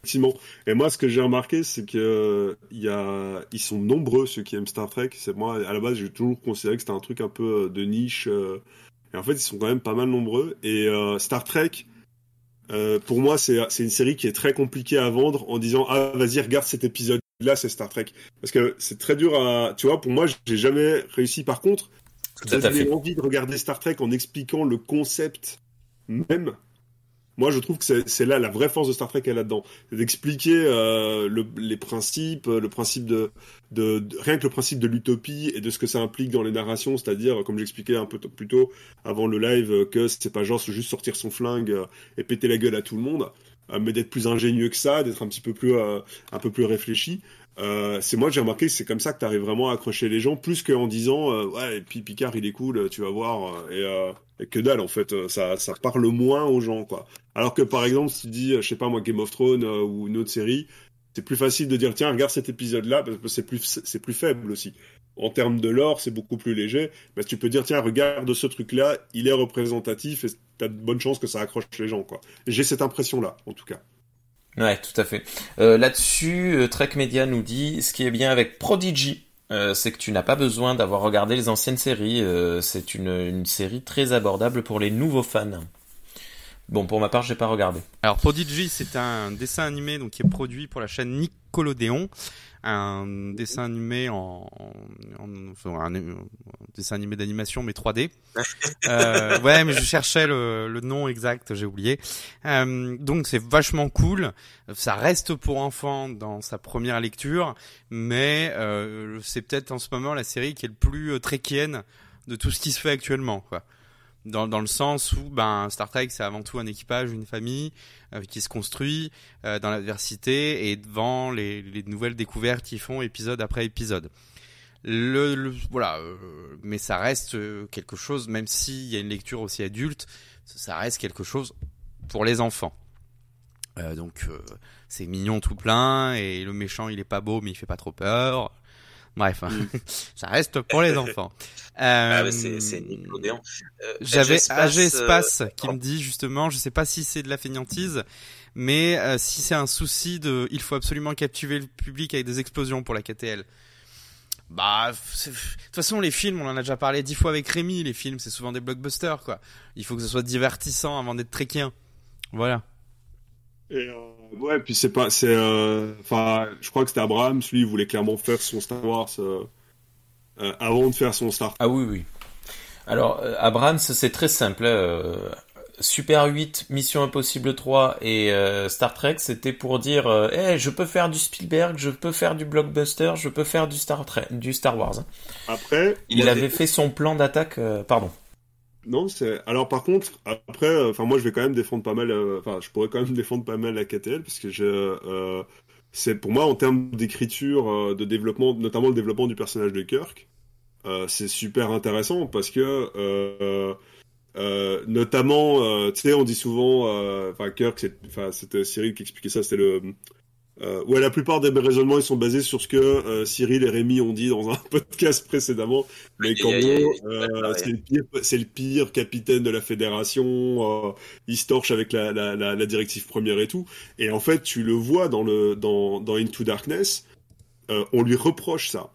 Effectivement. Et moi, ce que j'ai remarqué, c'est que euh, il y a, ils sont nombreux ceux qui aiment Star Trek. C'est moi, à la base, j'ai toujours considéré que c'était un truc un peu euh, de niche. euh, et en fait, ils sont quand même pas mal nombreux. Et euh, Star Trek, euh, pour moi, c'est une série qui est très compliquée à vendre en disant ah vas-y regarde cet épisode-là, c'est Star Trek. Parce que c'est très dur à, tu vois, pour moi, j'ai jamais réussi. Par contre, fait. envie de regarder Star Trek en expliquant le concept même. Moi, je trouve que c'est là la vraie force de Star Trek est là-dedans, c'est d'expliquer euh, le- les principes, le principe de, rien que le principe de l'utopie et de ce que ça implique dans les narrations, c'est-à-dire comme j'expliquais un peu plus tôt avant le live euh, que c'est pas genre juste sortir son flingue euh, et péter la gueule à tout le monde, euh, mais d'être plus ingénieux que ça, d'être un petit peu plus euh, un peu plus réfléchi. Euh, c'est moi j'ai remarqué c'est comme ça que tu arrives vraiment à accrocher les gens plus qu'en disant euh, ouais et puis Picard il est cool tu vas voir euh, et, euh, et que dalle en fait euh, ça ça parle moins aux gens quoi alors que par exemple si tu dis euh, je sais pas moi Game of Thrones euh, ou une autre série c'est plus facile de dire tiens regarde cet épisode là parce que c'est plus faible aussi en termes de lore c'est beaucoup plus léger mais tu peux dire tiens regarde ce truc là il est représentatif et t'as de bonnes chances que ça accroche les gens quoi j'ai cette impression là en tout cas Ouais, tout à fait. Euh, Là-dessus, euh, Trek Media nous dit, ce qui est bien avec Prodigy, euh, c'est que tu n'as pas besoin d'avoir regardé les anciennes séries. c'est une série très abordable pour les nouveaux fans. Bon, pour ma part, j'ai pas regardé. Alors Prodigy, c'est un dessin animé donc qui est produit pour la chaîne Nickelodeon, un dessin animé en, en- enfin, un, un dessin animé d'animation mais 3D. *laughs* Euh, ouais, mais je cherchais le, le nom exact, j'ai oublié. Euh, donc c'est vachement cool. Ça reste pour enfants dans sa première lecture, mais euh, c'est peut-être en ce moment la série qui est le plus euh, trekkienne de tout ce qui se fait actuellement, quoi dans, dans le sens où ben Star Trek c'est avant tout un équipage, une famille euh, qui se construit euh, dans l'adversité et devant les, les nouvelles découvertes qu'ils font épisode après épisode. Le, le- voilà, euh, mais ça reste euh, quelque chose, même s'il y a une lecture aussi adulte, ça reste quelque chose pour les enfants. Euh, donc euh, c'est mignon tout plein et le méchant il est pas beau mais il fait pas trop peur. Bref, *laughs* ça reste pour les enfants. Ah, Euh, mais c'est. Euh, j'avais AG Espace, euh, qui me dit justement, je sais pas si c'est de la fainéantise, mais euh, si c'est un souci de, il faut absolument captiver le public avec des explosions pour la KTL. Bah, de toute façon, les films, on en a déjà parlé dix fois avec Rémi. Les films, c'est souvent des blockbusters, quoi. Il faut que ce soit divertissant avant d'être tréquien. Voilà. Et euh, ouais, puis c'est pas, c'est, euh, enfin, je crois que c'était Abraham, lui, il voulait clairement faire son Star Wars euh, euh, avant de faire son Star. Ah oui, oui. Alors, Abrams, c'est très simple. euh, Super 8, Mission Impossible 3 et Star Trek, c'était pour dire, Eh, je peux faire du Spielberg, je peux faire du blockbuster, je peux faire du Star, Trek, du Star Wars. hein. Après, Il avait fait son plan d'attaque, pardon. Non, c'est. Alors par contre, après, euh, enfin moi, je vais quand même défendre pas mal. euh, Enfin, je pourrais quand même *laughs* défendre pas mal la KTL parce que je. euh, c'est pour moi en termes d'écriture, euh, de développement, notamment le développement du personnage de Kirk, euh, c'est super intéressant parce que. euh, euh, notamment, euh, tu sais, on dit souvent, euh, enfin Kirk, c'est- enfin c'était Cyril qui expliquait ça, c'était le, euh, ouais, la plupart des raisonnements ils sont basés sur ce que euh, Cyril et Rémi ont dit dans un *laughs* podcast précédemment, mais gros, euh, c'est le pire, c'est le pire capitaine de la fédération, euh, il se torche avec la, la, la, la directive première et tout, et en fait tu le vois dans le dans dans Into Darkness, on lui reproche ça.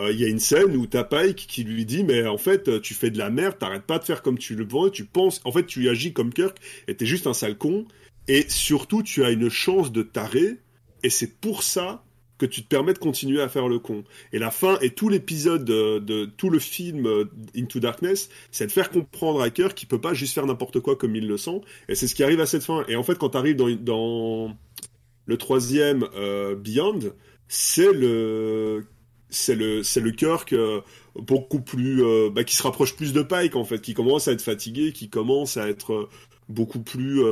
il y a une scène où t'as Pike qui lui dit mais en fait tu fais de la merde, t'arrêtes pas de faire comme tu le veux, tu penses, en fait tu agis comme Kirk et t'es juste un sale con et surtout tu as une chance de t'arrêter et c'est pour ça que tu te permets de continuer à faire le con. Et la fin et tout l'épisode de, tout le film euh, Into Darkness, c'est de faire comprendre à Kirk qu'il peut pas juste faire n'importe quoi comme il le sent. Et c'est ce qui arrive à cette fin. Et en fait, quand tu arrives dans, le troisième euh, Beyond, c'est le c'est le c'est le Kirk euh, beaucoup plus bah, qui se rapproche plus de Pike en fait, qui commence à être fatigué, qui commence à être beaucoup plus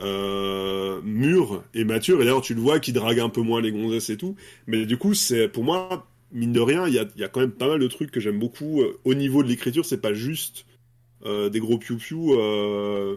euh, euh, mûr et mature. Et d'ailleurs, tu le vois qui drague un peu moins les gonzesses et tout. Mais du coup, c'est pour moi, mine de rien, il y a, y a, quand même pas mal de trucs que j'aime beaucoup. Au niveau de l'écriture, c'est pas juste euh, des gros piou-piou euh,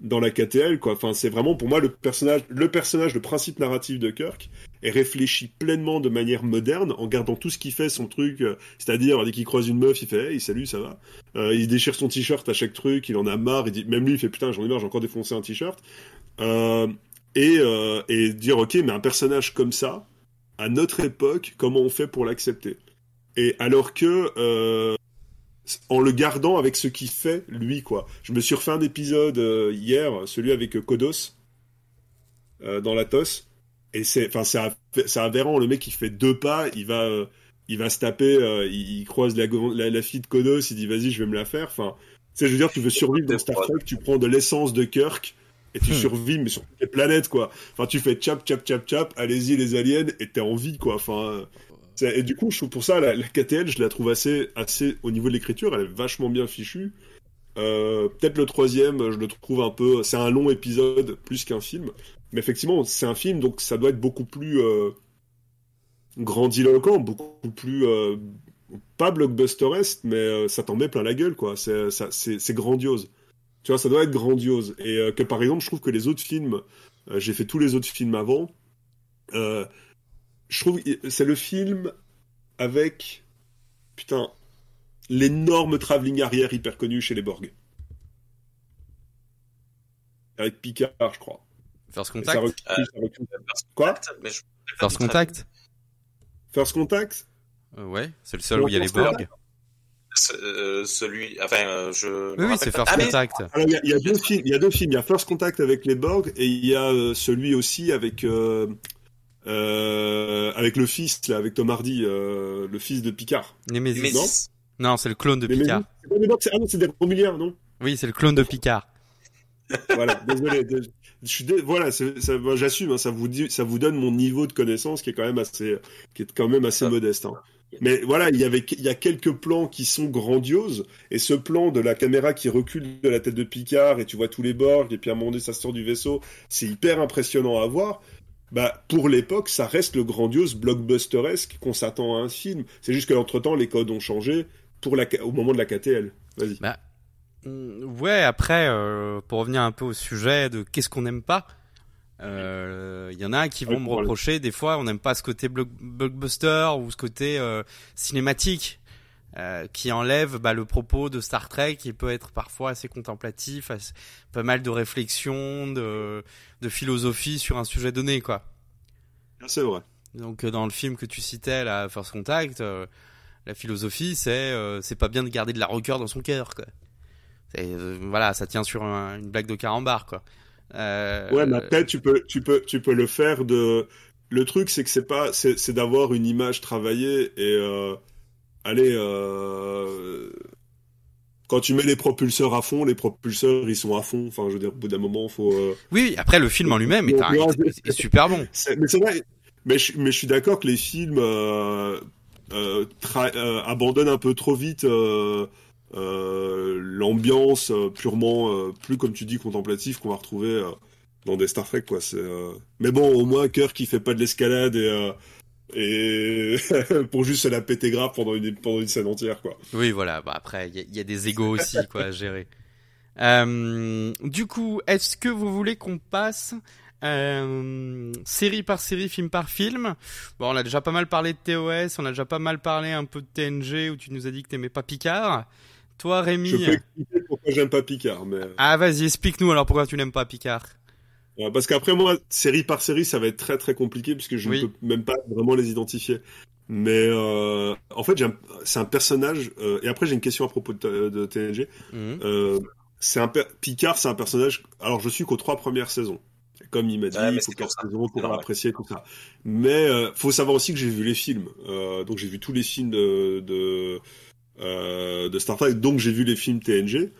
dans la KTL, quoi. Enfin, c'est vraiment pour moi le personnage, le personnage, le principe narratif de Kirk est réfléchi pleinement de manière moderne en gardant tout ce qu'il fait, son truc, euh, c'est-à-dire dès qu'il croise une meuf, il fait hey salut ça va, euh, il déchire son t-shirt à chaque truc, il en a marre, il dit même lui il fait putain j'en ai marre j'ai encore défoncé un t-shirt euh, et euh, et dire ok mais un personnage comme ça à notre époque comment on fait pour l'accepter? Et alors que euh, en le gardant avec ce qu'il fait lui quoi. Je me suis refait un épisode euh, hier, celui avec Kodos euh, dans la tosse. Et c'est enfin c'est aberrant. Le mec il fait deux pas il va euh, il va se taper euh, il, il, croise la, la, la, fille de Kodos il dit vas-y je vais me la faire. Enfin tu sais je veux dire tu veux survivre dans Star Trek tu prends de l'essence de Kirk et tu hmm. survis mais sur toutes les planètes quoi enfin tu fais chap chap chap chap allez-y les aliens et t'es en vie quoi enfin et du coup je trouve pour ça la, la, KTL je la trouve assez assez au niveau de l'écriture elle est vachement bien fichue euh, peut-être le troisième je le trouve un peu c'est un long épisode plus qu'un film mais effectivement, c'est un film, donc ça doit être beaucoup plus euh, grandiloquent, beaucoup plus euh, pas blockbusteresque, mais euh, ça t'en met plein la gueule, quoi. C'est c'est grandiose. Tu vois, ça doit être grandiose. Et euh, que par exemple, je trouve que les autres films, euh, j'ai fait tous les autres films avant. Euh, je trouve c'est le film avec putain l'énorme travelling arrière hyper connu chez les Borg. Avec Picard, je crois. First Contact recule, euh, Quoi First Contact First Contact euh, Ouais, c'est le seul où il y a les Borg. Euh, celui, enfin, euh, je. Oui, oui c'est First ah, Contact. Il y, a, il y, a deux films. Il y a deux films. Il y a First Contact avec les Borg et il y a euh, celui aussi avec avec le fils là, avec Tom Hardy, le fils de Picard. Nemesis. Non, non c'est le clone de Picard. C'est ah non, c'est des Romuliens, non Oui, c'est le clone de Picard. voilà, désolé. Je suis dé... voilà, ça, j'assume. Hein, ça vous dit, ça vous donne mon niveau de connaissance qui est quand même assez, qui est quand même assez ah. modeste. Hein. Mais voilà, il y avait, il y a quelques plans qui sont grandioses. Et ce plan de la caméra qui recule de la tête de Picard et tu vois tous les Borg et puis à un moment donné ça sort du vaisseau, c'est hyper impressionnant à voir. Bah, pour l'époque, ça reste le grandiose blockbusteresque qu'on s'attend à un film. C'est juste que l'entre temps, les codes ont changé pour la, au moment de la KTL. Vas-y. Bah, Ouais, après, euh, pour revenir un peu au sujet de qu'est-ce qu'on n'aime pas, il euh, y en a qui vont oui, me reprocher des fois on n'aime pas ce côté blockbuster ou ce côté euh, cinématique euh, qui enlève bah, le propos de Star Trek qui peut être parfois assez contemplatif, assez, pas mal de réflexion, de, de philosophie sur un sujet donné quoi. C'est vrai. Donc dans le film que tu citais, la First Contact, la philosophie c'est c'est pas bien de garder de la rocker dans son cœur quoi. Voilà, ça tient sur un, une blague de carambar, quoi. Euh, ouais, mais après, tu peux, tu peux, tu peux le faire de. Le truc, c'est que c'est pas, c'est d'avoir une image travaillée et euh, allez, euh, quand tu mets les propulseurs à fond, les propulseurs ils sont à fond. Enfin, je veux dire, au bout d'un moment, faut. Euh... Oui, après le film en lui-même est, est, est, super bon. *laughs* mais c'est vrai. Mais je, mais je suis d'accord que les films euh, euh, abandonnent un peu trop vite. Euh, l'ambiance euh, purement, euh, plus comme tu dis, contemplative qu'on va retrouver dans des Star Trek, quoi. C'est, Mais bon, au moins, Kirk qui fait pas de l'escalade et et *laughs* pour juste se la péter grave pendant une pendant une scène entière quoi. Oui voilà, bah après il y, y, a des égos aussi *laughs* quoi à gérer. Euh, du coup, est-ce que vous voulez qu'on passe euh, série par série, film par film? Bon, on a déjà pas mal parlé de TOS, on a déjà pas mal parlé un peu de TNG où tu nous as dit que t'aimais pas Picard. Toi, Rémi. Je peux expliquer pourquoi j'aime pas Picard, mais. Ah, vas-y, explique-nous alors pourquoi tu n'aimes pas Picard. parce qu'après moi, série par série, ça va être très très compliqué puisque je oui. ne peux même pas vraiment les identifier. Mais euh, en fait, c'est un personnage. euh, et après, j'ai une question à propos de, de TNG. Mhm. Euh, c'est un per- Picard, c'est un personnage. Alors, je suis qu'aux trois premières saisons. Comme il m'a dit, Ouais, il faut c'est quatre saisons pour l'apprécier tout ça. Mais euh, faut savoir aussi que j'ai vu les films. Euh, donc, j'ai vu tous les films de de, euh, de Star Trek. Donc, j'ai vu les films TNG.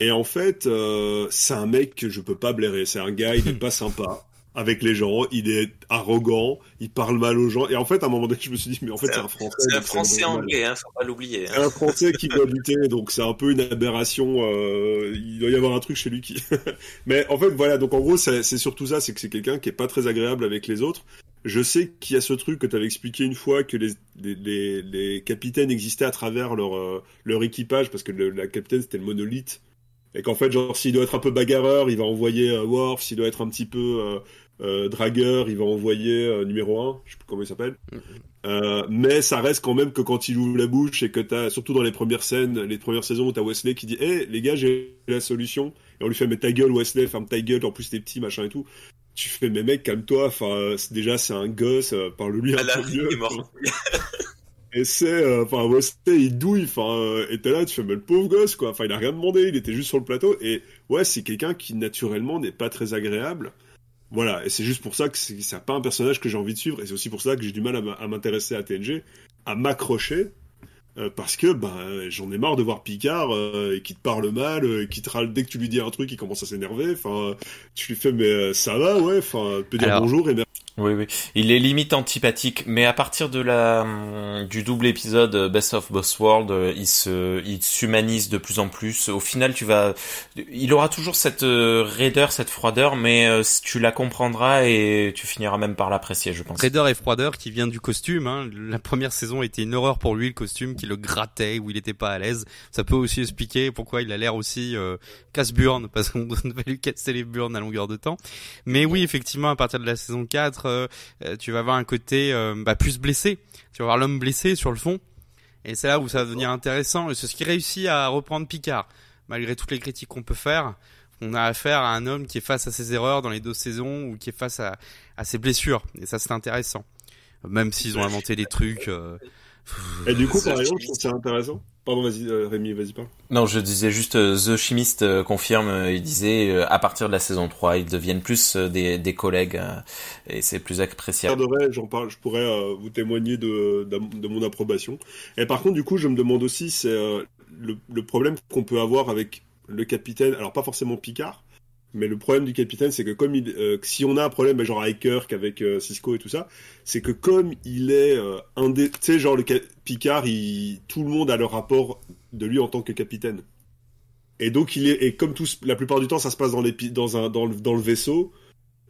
Et en fait, euh, c'est un mec que je peux pas blairer. C'est un gars, il est *laughs* pas sympa avec les gens, il est arrogant, il parle mal aux gens. Et en fait, à un moment donné, je me suis dit, mais en fait, C'est c'est un- français. C'est un français anglais, hein, faut pas l'oublier. C'est hein. un Français qui doit *laughs* lutter, donc c'est un peu une aberration. euh, il doit y avoir un truc chez lui qui. *laughs* Mais en fait, voilà. Donc en gros, c'est c'est surtout ça, c'est que c'est quelqu'un qui est pas très agréable avec les autres. Je sais qu'il y a ce truc que tu avais expliqué une fois que les, les, les, les capitaines existaient à travers leur euh, leur équipage parce que le, la capitaine c'était le monolithe et qu'en fait genre s'il doit être un peu bagarreur, il va envoyer euh, Worf. S'il doit être un petit peu euh, euh, dragueur, il va envoyer numéro 1, je sais plus comment il s'appelle. Euh, mais ça reste quand même que quand il ouvre la bouche et que t'as, surtout dans les premières scènes, les premières saisons où t'as Wesley qui dit, hé, les gars, j'ai la solution. Et on lui fait, mais ta gueule, Wesley, ferme ta gueule, en plus t'es petit, machin et tout. Tu fais, mais mec, calme-toi, enfin, euh, déjà, c'est un gosse, euh, parle-lui un Ah, peu il mieux. est mort. Et c'est, euh, enfin, Wesley, il douille, enfin, et t'es là, tu fais, mais le pauvre gosse, quoi. Enfin, il a rien demandé, il était juste sur le plateau. Et ouais, c'est quelqu'un qui, naturellement, n'est pas très agréable. Voilà, et c'est juste pour ça que c'est pas un personnage que j'ai envie de suivre, et c'est aussi pour ça que j'ai du mal à m'intéresser à TNG, à m'accrocher, euh, parce que ben j'en ai marre de voir Picard euh, qui te parle mal, euh, qui te râle dès que tu lui dis un truc, il commence à s'énerver. Enfin, tu lui fais mais euh, ça va, ouais. Enfin, peut dire Alors- bonjour et merci. Oui, oui. Il est limite antipathique, mais à partir de la hum, du double épisode euh, Best of Boss World, euh, il se il s'humanise de plus en plus. Au final, tu vas, il aura toujours cette euh, raideur, cette froideur, mais tu la comprendras et tu finiras même par l'apprécier, je pense. Raideur et froideur qui vient du costume. Hein. La première saison était une horreur pour lui, le costume qui le grattait, où il était pas à l'aise. Ça peut aussi expliquer pourquoi il a l'air aussi euh, casse-burne, parce qu'on *laughs* devait lui casser les burnes à longueur de temps. Mais oui, effectivement, à partir de la saison 4, euh, euh, tu vas avoir un côté euh, bah, plus blessé. Tu vas voir l'homme blessé sur le fond. Et c'est là où ça va devenir intéressant. Et c'est ce qui réussit à reprendre Picard. Malgré toutes les critiques qu'on peut faire, on a affaire à un homme qui est face à ses erreurs dans les deux saisons ou qui est face à, ses blessures. Et ça, c'est intéressant. Même s'ils ont inventé des trucs. Et du coup, C'est par exemple, je trouve ça intéressant. Pardon, vas-y, euh, Rémi, vas-y parle. Non, je disais juste euh, The Chimiste euh, confirme, il disait à partir de la saison 3, ils deviennent plus des, des collègues et c'est plus appréciable. regarderai, j'en parle, je pourrais vous témoigner de, de, de mon approbation. Et par contre, du coup, je me demande aussi, c'est le, le problème qu'on peut avoir avec le capitaine, alors pas forcément Picard, mais le problème du capitaine, c'est que comme il, euh, si on a un problème, bah, genre avec Kirk, avec euh, Cisco et tout ça, c'est que comme il est euh, un des, tu sais, genre le ca- Picard, il, tout le monde a le rapport de lui en tant que capitaine. Et donc il est, et comme tous, la plupart du temps, ça se passe dans les, dans un, dans le, dans le vaisseau,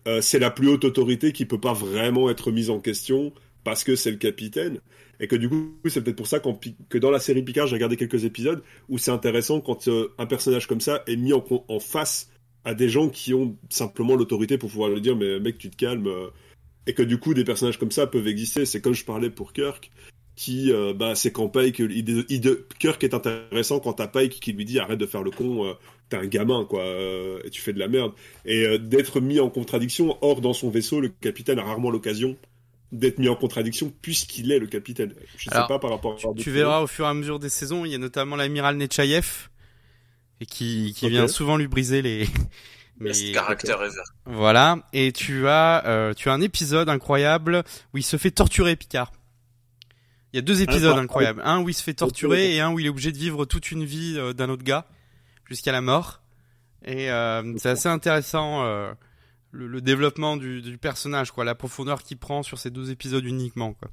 euh, c'est la plus haute autorité qui peut pas vraiment être mise en question parce que c'est le capitaine. Et que du coup, c'est peut-être pour ça Pi- que dans la série Picard, j'ai regardé quelques épisodes où c'est intéressant quand euh, un personnage comme ça est mis en, en face à des gens qui ont simplement l'autorité pour pouvoir lui dire mais mec tu te calmes euh, et que du coup des personnages comme ça peuvent exister. C'est comme je parlais pour Kirk qui euh, bah c'est quand Pike il, il- Kirk est intéressant quand t'as Pike qui lui dit arrête de faire le con euh, t'es un gamin quoi euh, et tu fais de la merde. Et d'être mis en contradiction. Or dans son vaisseau le capitaine a rarement l'occasion d'être mis en contradiction puisqu'il est le capitaine. Je sais pas par rapport à tu, tu verras au fur et à mesure des saisons, il y a notamment l'amiral Nechayev et qui, qui vient souvent lui briser les. *laughs* Ever. Voilà. Et tu as, euh, tu as un épisode incroyable où il se fait torturer Picard. Il y a deux épisodes Ah, incroyables. Un où il se fait torturer et un où il est obligé de vivre toute une vie euh, d'un autre gars jusqu'à la mort. Et euh, c'est assez intéressant euh, le, le développement du, du personnage, quoi, la profondeur qu'il prend sur ces deux épisodes uniquement, quoi.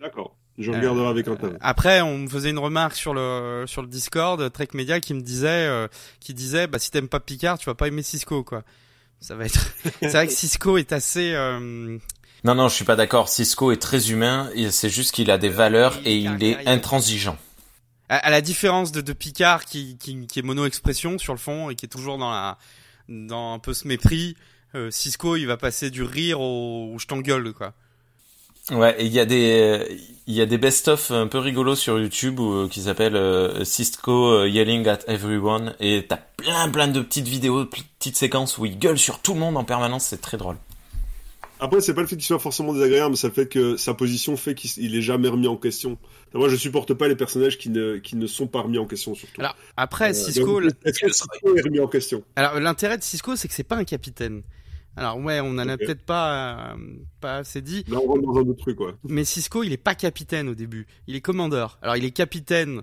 d'accord je regarderai avec Euh, intérêt Après, on me faisait une remarque sur le sur le Discord Trek Media qui me disait euh, qui disait bah si t'aimes pas Picard, tu vas pas aimer Cisco quoi. Ça va être. *laughs* c'est vrai que Cisco est assez. euh, Non, non, je suis pas d'accord. Cisco est très humain, c'est juste qu'il a des valeurs et il est intransigeant. À, à la différence de, de Picard qui, qui qui est mono-expression sur le fond et qui est toujours dans la dans un peu ce mépris. euh, Cisco, il va passer du rire au, au je t'engueule quoi. Ouais, et il y a des il y a des best-of un peu rigolos sur YouTube où, euh, qui s'appellent euh, Cisco euh, yelling at everyone et t'as plein plein de petites vidéos, de petites séquences où il gueule sur tout le monde en permanence, c'est très drôle. Après, c'est pas le fait qu'il soit forcément désagréable, mais c'est le fait que sa position fait qu'il est jamais remis en question. Moi, je supporte pas les personnages qui ne, qui ne sont pas remis en question, surtout. Alors, après, Euh, Cisco, Est-ce que Cisco est remis en question? Alors l'intérêt de Cisco, c'est que c'est pas un capitaine. Alors ouais, on en a peut-être pas, euh, pas assez dit, Là, on rentre dans un autre truc, quoi. mais Cisco, il est pas capitaine au début. Il est commandeur. Alors il est capitaine.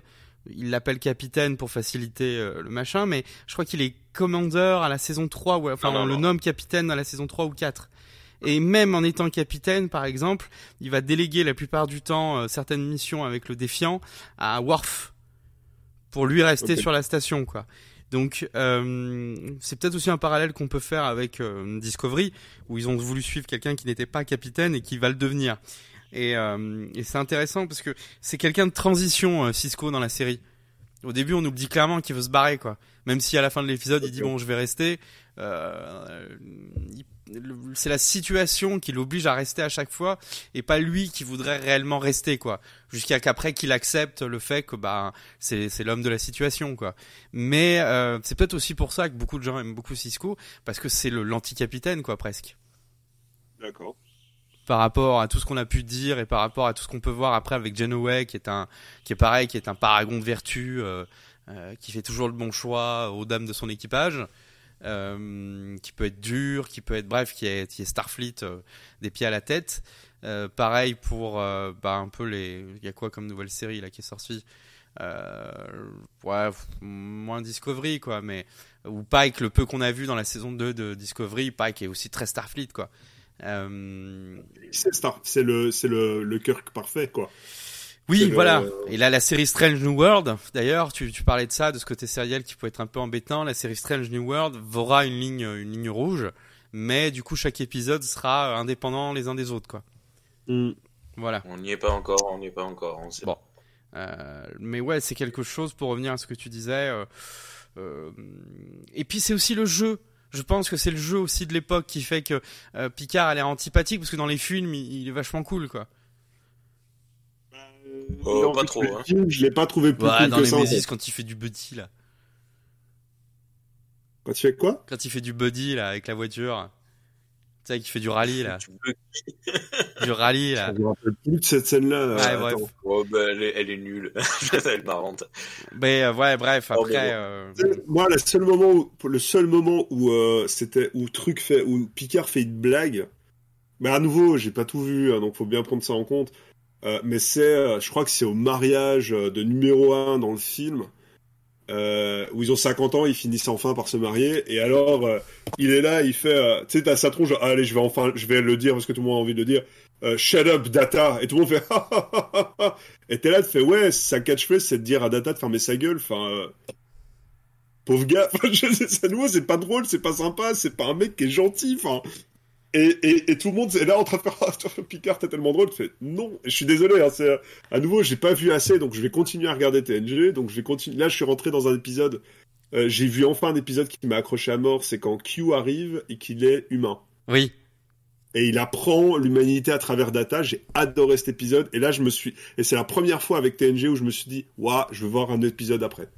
Il l'appelle capitaine pour faciliter euh, le machin, mais je crois qu'il est commandeur à la saison 3, ou enfin non, on le nomme capitaine à la saison 3 ou 4. Et même en étant capitaine, par exemple, il va déléguer la plupart du temps euh, certaines missions avec le défiant à Worf pour lui rester sur la station, quoi. Donc euh, c'est peut-être aussi un parallèle qu'on peut faire avec euh, Discovery, où ils ont voulu suivre quelqu'un qui n'était pas capitaine et qui va le devenir. Et, euh, et c'est intéressant parce que c'est quelqu'un de transition, euh, Cisco, dans la série. Au début, on nous le dit clairement qu'il veut se barrer, quoi. Même si à la fin de l'épisode, il dit bon, je vais rester. Euh, c'est la situation qui l'oblige à rester à chaque fois, et pas lui qui voudrait réellement rester, quoi. Jusqu'à qu'après qu'il accepte le fait que bah c'est c'est l'homme de la situation, quoi. Mais euh, c'est peut-être aussi pour ça que beaucoup de gens aiment beaucoup Cisco, parce que c'est le l'anti-capitaine, quoi, presque D'accord. par rapport à tout ce qu'on a pu dire et par rapport à tout ce qu'on peut voir après avec Genoway qui est un qui est pareil qui est un paragon de vertu euh, euh, qui fait toujours le bon choix aux dames de son équipage qui peut être dur qui peut être bref qui est Starfleet euh, des pieds à la tête Euh, pareil pour euh, bah, un peu les il y a quoi comme nouvelle série là qui est sortie euh, ouais moins Discovery quoi mais ou Pike le peu qu'on a vu dans la saison 2 de Discovery Pike est aussi très Starfleet quoi euh, c'est le, le Kirk parfait, quoi. Oui, le- voilà. Et là, la série Strange New World, d'ailleurs, tu, tu parlais de ça, de ce côté sériel qui peut être un peu embêtant. La série Strange New World aura une ligne, une ligne rouge, mais du coup, chaque épisode sera indépendant les uns des autres, quoi. Voilà. On n'y est pas encore, on n'y est pas encore. On sait Bon. Euh, mais ouais, c'est quelque chose pour revenir à ce que tu disais. euh, euh, et puis c'est aussi le jeu. Je pense que c'est le jeu aussi de l'époque qui fait que euh, Picard a l'air antipathique parce que dans les films, il, il est vachement cool, quoi. Oh, pas fait, trop, hein. film, je l'ai pas trouvé plus Ouais, cool dans que les ça. Mésis, fait. quand il fait du buddy là. Quand tu fais quoi? Quand il fait du buddy là avec la voiture. Tu sais, qui fait du rallye là. Du rallye là. Je me rappelle plus de cette scène-là. Ouais, euh, bref. attends. Oh, bah, elle, est, elle est nulle. *laughs* elle est marrante. Mais euh, ouais, bref, Oh, après. bon. euh, Moi, le seul moment où, le seul moment où euh, c'était où truc fait, où Picard fait une blague. Mais à nouveau, j'ai pas tout vu, hein, donc faut bien prendre ça en compte. Euh, mais c'est, euh, je crois que c'est au mariage euh, de numéro 1 dans le film, euh, où ils ont 50 ans, ils finissent enfin par se marier, et alors euh, il est là, il fait, euh, tu sais, t'as sa tronche, genre, allez, je vais enfin, je vais le dire parce que tout le monde a envie de le dire. Shut up, Data, et tout le monde fait, *laughs* et t'es là, tu fais, ouais, sa catchphrase, c'est de dire à Data de fermer sa gueule, enfin. Pauvre gars, *laughs* enfin, c'est nouveau, c'est pas drôle, c'est pas sympa, c'est pas un mec qui est gentil, enfin. Et, et, et tout le monde est là *laughs* en train de faire Picard, t'es tellement drôle. Tu fais non. Et je suis désolé, hein, c'est à nouveau, j'ai pas vu assez, donc je vais continuer à regarder TNG. Donc je vais continuer. Là, je suis rentré dans un épisode. euh, j'ai vu enfin un épisode qui m'a accroché à mort. C'est quand Q arrive et qu'il est humain. Oui. Et il apprend l'humanité à travers Data. J'ai adoré cet épisode. Et là, je me suis. Et c'est la première fois avec TNG où je me suis dit, waouh, je veux voir un épisode après.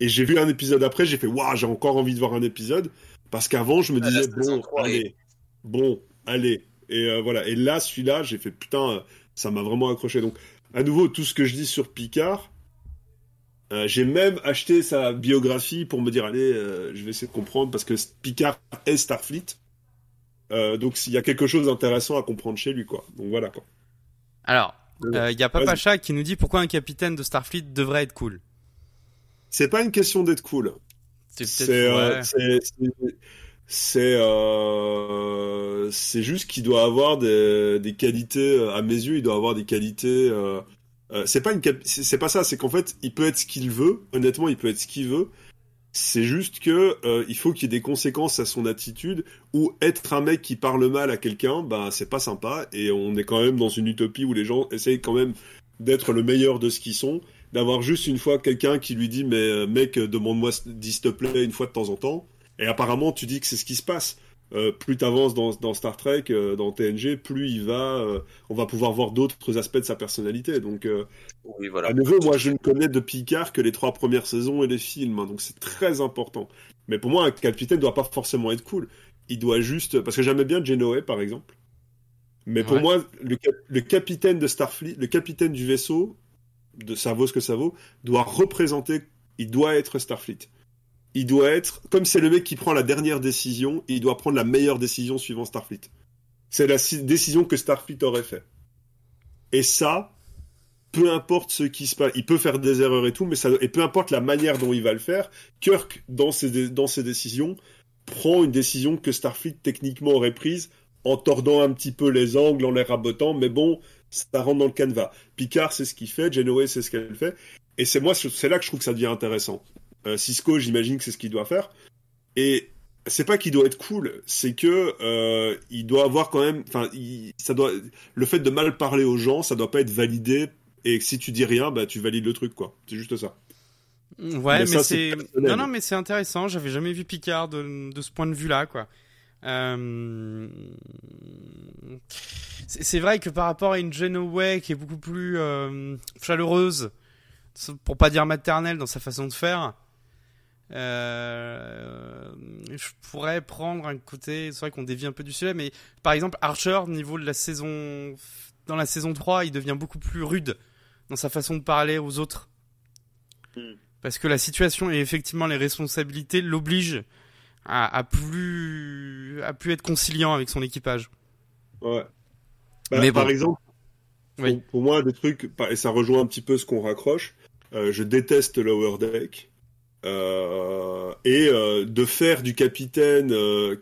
Et j'ai vu un épisode après, j'ai fait, waouh, j'ai encore envie de voir un épisode. Parce qu'avant, je me disais, bon, allez, bon, allez. Et euh, voilà. Et là, celui-là, j'ai fait, putain, euh, ça m'a vraiment accroché. Donc, à nouveau, tout ce que je dis sur Picard, euh, j'ai même acheté sa biographie pour me dire, allez, euh, je vais essayer de comprendre, parce que Picard est Starfleet. Donc, s'il y a quelque chose d'intéressant à comprendre chez lui, quoi. Donc, voilà, quoi. Alors, il y a. Papacha qui nous dit pourquoi un capitaine de Starfleet devrait être cool. C'est pas une question d'être cool. C'est C'est euh, c'est- juste qu'il doit avoir des, des qualités euh, à mes yeux il doit avoir des qualités euh, euh, c'est pas une c'est pas ça c'est qu'en fait il peut être ce qu'il veut honnêtement il peut être ce qu'il veut. C'est juste que euh, il faut qu'il y ait des conséquences à son attitude ou être un mec qui parle mal à quelqu'un ben c'est pas sympa et on est quand même dans une utopie où les gens essayent quand même d'être le meilleur de ce qu'ils sont d'avoir juste une fois quelqu'un qui lui dit mais mec demande-moi s'il te plaît une fois de temps en temps et apparemment tu dis que c'est ce qui se passe. Euh, plus t'avances dans, dans Star Trek euh, dans TNG plus il va euh, on va pouvoir voir d'autres aspects de sa personnalité. Donc Oui, voilà. à nouveau moi je ne connais de Picard que les trois premières saisons et les films hein, donc c'est très important. Mais pour moi un capitaine doit pas forcément être cool. Il doit juste parce que j'aimais bien Genoa par exemple. Mais pour moi, le, cap- le capitaine de Starfleet, le capitaine du vaisseau, de ça vaut ce que ça vaut, doit représenter, il doit être Starfleet. Il doit être, comme c'est le mec qui prend la dernière décision, il doit prendre la meilleure décision suivant Starfleet. C'est la si- décision que Starfleet aurait fait. Et ça, peu importe ce qui se passe, il peut faire des erreurs et tout, mais ça, et peu importe la manière dont il va le faire, Kirk, dans ses, dans ses décisions, prend une décision que Starfleet techniquement aurait prise en tordant un petit peu les angles, en les rabotant, mais bon, ça rentre dans le canevas. Picard, c'est ce qu'il fait, Janeway, c'est ce qu'elle fait, et c'est moi, c'est là que je trouve que ça devient intéressant. Euh, Cisco, j'imagine que c'est ce qu'il doit faire, et c'est pas qu'il doit être cool, c'est que euh, il doit avoir quand même, enfin, ça doit, le fait de mal parler aux gens, ça doit pas être validé, et si tu dis rien, bah tu valides le truc, quoi. C'est juste ça. Ouais, Mais c'est non non mais c'est intéressant. J'avais jamais vu Picard de, de ce point de vue-là, quoi. Euh... C'est c'est vrai que par rapport à une Genoway qui est beaucoup plus euh, chaleureuse, pour pas dire maternelle dans sa façon de faire, euh, je pourrais prendre un côté. C'est vrai qu'on dévie un peu du sujet, mais par exemple Archer, au niveau de la saison, dans la saison 3, il devient beaucoup plus rude dans sa façon de parler aux autres. Parce que la situation et effectivement les responsabilités l'obligent à, à plus à plus être conciliant avec son équipage. Ouais. Bah, Mais par bon. exemple, Oui. pour, pour moi, des trucs, et ça rejoint un petit peu ce qu'on raccroche, euh, je déteste Lower Deck. Euh, et euh, de faire du capitaine, euh,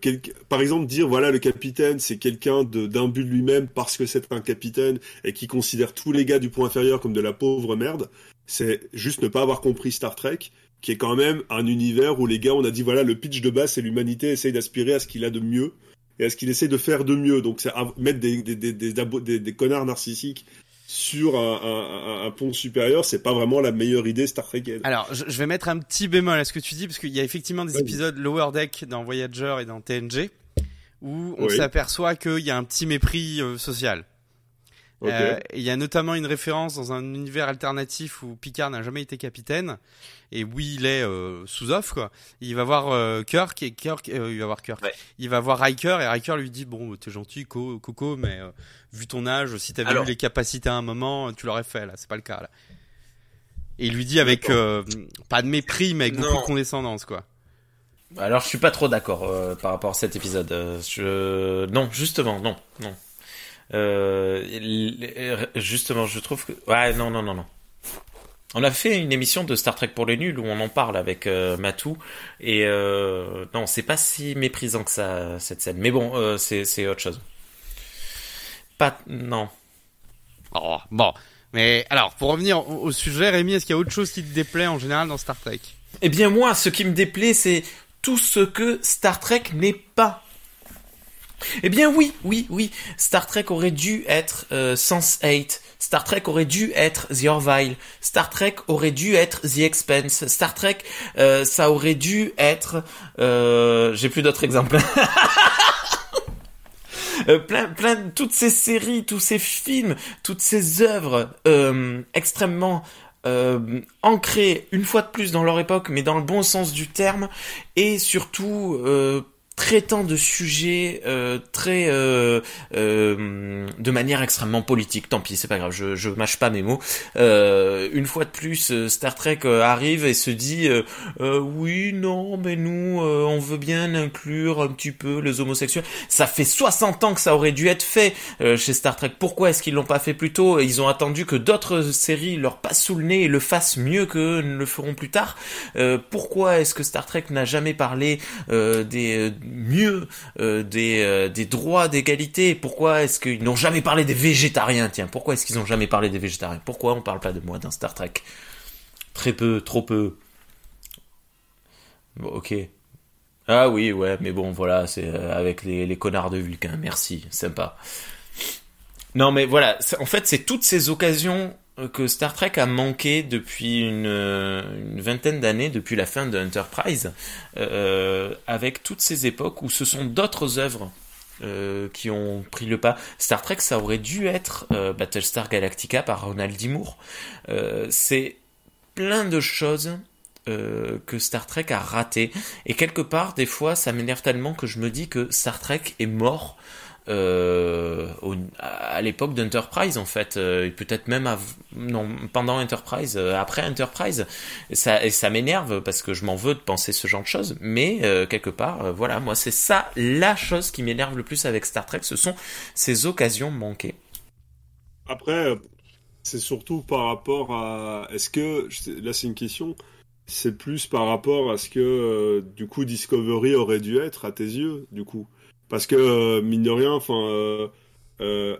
par exemple dire voilà le capitaine c'est quelqu'un de- d'imbu de lui-même parce que c'est un capitaine et qui considère tous les gars du point inférieur comme de la pauvre merde, c'est juste ne pas avoir compris Star Trek, qui est quand même un univers où les gars on a dit voilà le pitch de base c'est l'humanité essaye d'aspirer à ce qu'il a de mieux et à ce qu'il essaie de faire de mieux. Donc c'est mettre des, des, des- des connards narcissiques sur un, un, un- pont supérieur, c'est pas vraiment la meilleure idée Star Trekienne. Alors, je, je vais mettre un petit bémol à ce que tu dis, parce qu'il y a effectivement des épisodes Lower Deck dans Voyager et dans TNG, où on Oui. s'aperçoit qu'il y a un petit mépris euh, social. Euh, il y a notamment une référence dans un univers alternatif où Picard n'a jamais été capitaine et où il est euh, sous off quoi. Il va voir euh, Kirk et Kirk euh, il va voir Kirk. Ouais. Il va voir Riker et Riker lui dit bon t'es gentil Co- Coco mais euh, vu ton âge si t'avais Alors. eu les capacités à un moment tu l'aurais fait là c'est pas le cas là. Et il lui dit avec euh, pas de mépris mais avec beaucoup de condescendance quoi. Alors, je suis pas trop d'accord euh, par rapport à cet épisode. Euh, je... Non, justement, non, non. Euh, justement, je trouve que... Ouais, non, non, non, non. On a fait une émission de Star Trek pour les nuls où on en parle avec euh, Matou et euh, non, c'est pas si méprisant que ça cette scène. Mais bon, euh, c'est c'est autre chose. Pas non. Oh, bon mais alors pour revenir au, au sujet Rémi est-ce qu'il y a autre chose qui te déplaît en général dans Star Trek? Eh bien moi, ce qui me déplaît, c'est tout ce que Star Trek n'est pas. Eh bien oui, oui, oui, Star Trek aurait dû être euh, Sense8, Star Trek aurait dû être The Orville, Star Trek aurait dû être The Expanse, Star Trek, euh, ça aurait dû être... Euh, J'ai plus d'autres exemples. *laughs* Euh, plein, plein, toutes ces séries, tous ces films, toutes ces œuvres extrêmement euh, ancrées une fois de plus dans leur époque, mais dans le bon sens du terme, et surtout traitant de sujets euh, très euh, euh, de manière extrêmement politique. Tant pis, c'est pas grave, je, je mâche pas mes mots. Euh, une fois de plus, euh, Star Trek euh, arrive et se dit oui, non, mais nous, on veut bien inclure un petit peu les homosexuels. Ça fait 60 ans que ça aurait dû être fait chez Star Trek. Pourquoi est-ce qu'ils l'ont pas fait plus tôt? Ils ont attendu que d'autres séries leur passent sous le nez et le fassent mieux que ne le feront plus tard. Pourquoi est-ce que Star Trek n'a jamais parlé des mieux euh, des, euh, des droits d'égalité Pourquoi est-ce qu'ils n'ont jamais parlé des végétariens? Tiens, pourquoi est-ce qu'ils n'ont jamais parlé des végétariens? Pourquoi on parle pas de moi dans Star Trek? Très peu, trop peu. Bon, ok. Ah oui, ouais, mais bon, voilà, c'est euh, avec les, les connards de Vulcain. Merci, sympa. Non, mais voilà, en fait, c'est toutes ces occasions que Star Trek a manqué depuis une, euh, une vingtaine d'années, depuis la fin de Enterprise, euh, avec toutes ces époques où ce sont d'autres œuvres euh, qui ont pris le pas. Star Trek, ça aurait dû être euh, Battlestar Galactica par Ronald D. Moore. Euh, c'est plein de choses euh, que Star Trek a raté. Et quelque part, des fois, ça m'énerve tellement que je me dis que Star Trek est mort euh, à l'époque d'Enterprise en fait, euh, peut-être même pendant Enterprise, euh, après Enterprise, et ça m'énerve parce que je m'en veux de penser ce genre de choses, mais euh, quelque part, voilà, moi c'est ça la chose qui m'énerve le plus avec Star Trek, ce sont ces occasions manquées. Après, c'est surtout par rapport à, est-ce que là c'est une question c'est plus par rapport à ce que du coup Discovery aurait dû être à tes yeux du coup parce que euh, mine de rien enfin euh,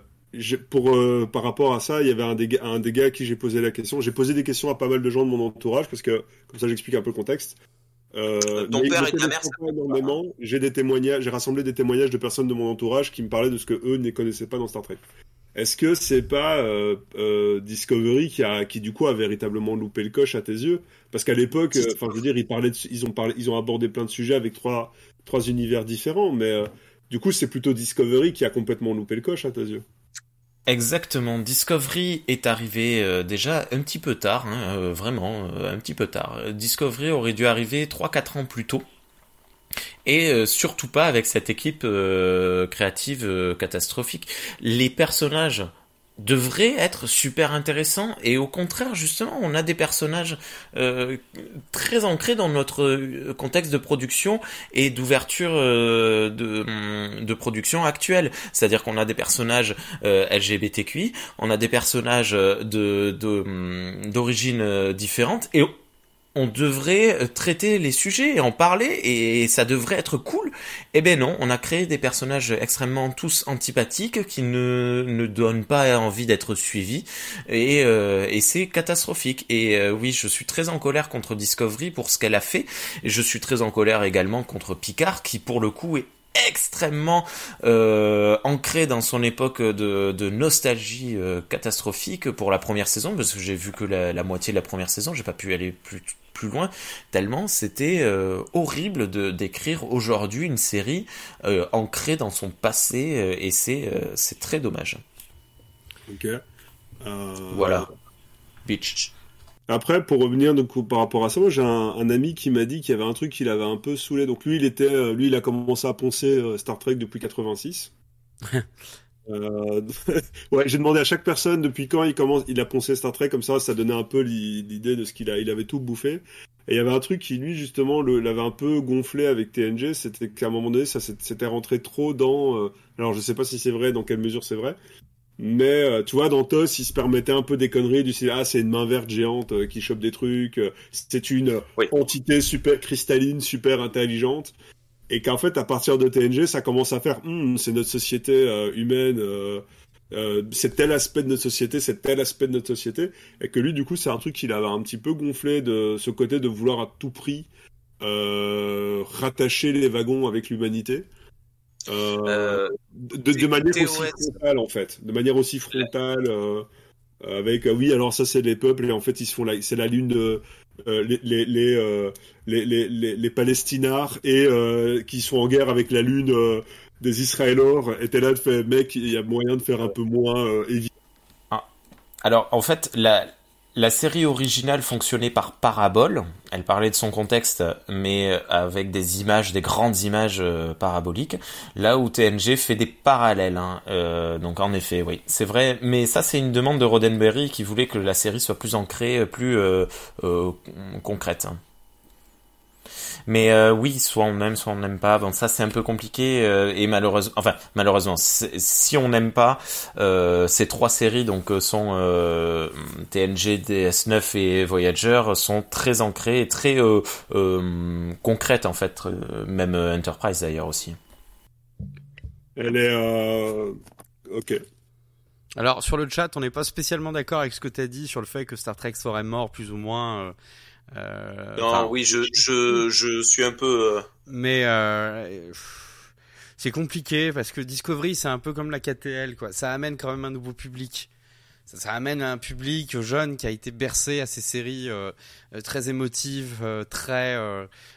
pour par rapport à ça il y avait un des, un des gars à qui j'ai posé la question. J'ai posé des questions à pas mal de gens de mon entourage parce que comme ça j'explique un peu le contexte. Ton père et ta mère énormément. j'ai des témoignages j'ai rassemblé des témoignages de personnes de mon entourage qui me parlaient de ce que eux ne connaissaient pas dans Star Trek. Est-ce que c'est pas euh, euh, Discovery qui a, qui du coup a véritablement loupé le coche à tes yeux? Parce qu'à l'époque, euh, enfin, je veux dire, ils parlaient, ils ont parlé, ils ont abordé plein de sujets avec trois, trois univers différents, mais du coup, c'est plutôt Discovery qui a complètement loupé le coche à tes yeux. Exactement. Discovery est arrivé déjà un petit peu tard, hein, vraiment un petit peu tard. Discovery aurait dû arriver 3-4 ans plus tôt et euh, surtout pas avec cette équipe euh, créative euh, catastrophique. Les personnages devraient être super intéressants et au contraire justement on a des personnages très ancrés dans notre contexte de production et d'ouverture de, de production actuelle. C'est à dire qu'on a des personnages LGBTQI on a des personnages de d'origine différente. Et on devrait euh, traiter les sujets et en parler et ça devrait être cool. Eh ben non, on a créé des personnages extrêmement tous antipathiques qui ne, ne donnent pas envie d'être suivis et, euh, et c'est catastrophique. Et euh, oui, je suis très en colère contre Discovery pour ce qu'elle a fait et je suis très en colère également contre Picard qui pour le coup est extrêmement ancré dans son époque de, nostalgie catastrophique pour la première saison parce que j'ai vu que la, moitié de la première saison j'ai pas pu aller plus plus loin, tellement c'était euh, horrible de d'écrire aujourd'hui une série euh, ancrée dans son passé euh, et c'est c'est très dommage. Ok. Voilà. Bitch. Après, pour revenir donc par rapport à ça, moi j'ai un, ami qui m'a dit qu'il y avait un truc qui l'avait un peu saoulé. Donc lui, il était, lui, il a commencé à poncer Star Trek depuis 86. *laughs* Euh, *laughs* ouais, j'ai demandé à chaque personne depuis quand il commence, il a poncé Star Trek comme ça, ça donnait un peu l'idée de ce qu'il a, il avait tout bouffé. Et il y avait un truc qui lui justement l'avait un peu gonflé avec TNG, c'était qu'à un moment donné ça s'était rentré trop dans. Euh, alors je sais pas si c'est vrai, dans quelle mesure c'est vrai, mais euh, tu vois dans TOS il se permettait un peu des conneries du style ah c'est une main verte géante qui chope des trucs, c'est une entité super cristalline, super intelligente et qu'en fait à partir de TNG ça commence à faire hmm, c'est notre société euh, humaine euh, euh, c'est tel aspect de notre société c'est tel aspect de notre société. Et que lui du coup c'est un truc qu'il avait un petit peu gonflé de ce côté de vouloir à tout prix rattacher les wagons avec l'humanité. De, de, manière aussi frontale en fait. De manière aussi frontale avec oui alors ça c'est les peuples et en fait ils se font c'est la lune de euh, les, les, les, euh, les, les, et euh, qui sont en guerre avec la lune des Israéliens étaient là de faire mec il y a moyen de faire un peu moins évident. Ah. Alors en fait la la série originale fonctionnait par parabole. Elle parlait de son contexte, mais avec des images, des grandes images paraboliques. Là où TNG fait des parallèles. Hein. donc en effet, oui, c'est vrai. Mais ça, c'est une demande de Roddenberry qui voulait que la série soit plus ancrée, plus concrète. Mais euh, oui, soit on aime, soit on n'aime pas. Bon, ça c'est un peu compliqué euh, et malheureusement, enfin malheureusement, si on n'aime pas euh, ces trois séries, donc sont TNG, DS9 et Voyager, sont très ancrées et très concrètes en fait, même Enterprise d'ailleurs aussi. Elle est ok. Alors sur le chat, on n'est pas spécialement d'accord avec ce que tu as dit sur le fait que Star Trek serait mort plus ou moins. Euh, non, oui, je, je, je suis un peu. Euh, Mais euh, c'est compliqué parce que Discovery, c'est un peu comme la KTL, quoi. Ça amène quand même un nouveau public ça, amène un public jeune qui a été bercé à ces séries euh, euh, très émotives, euh, très,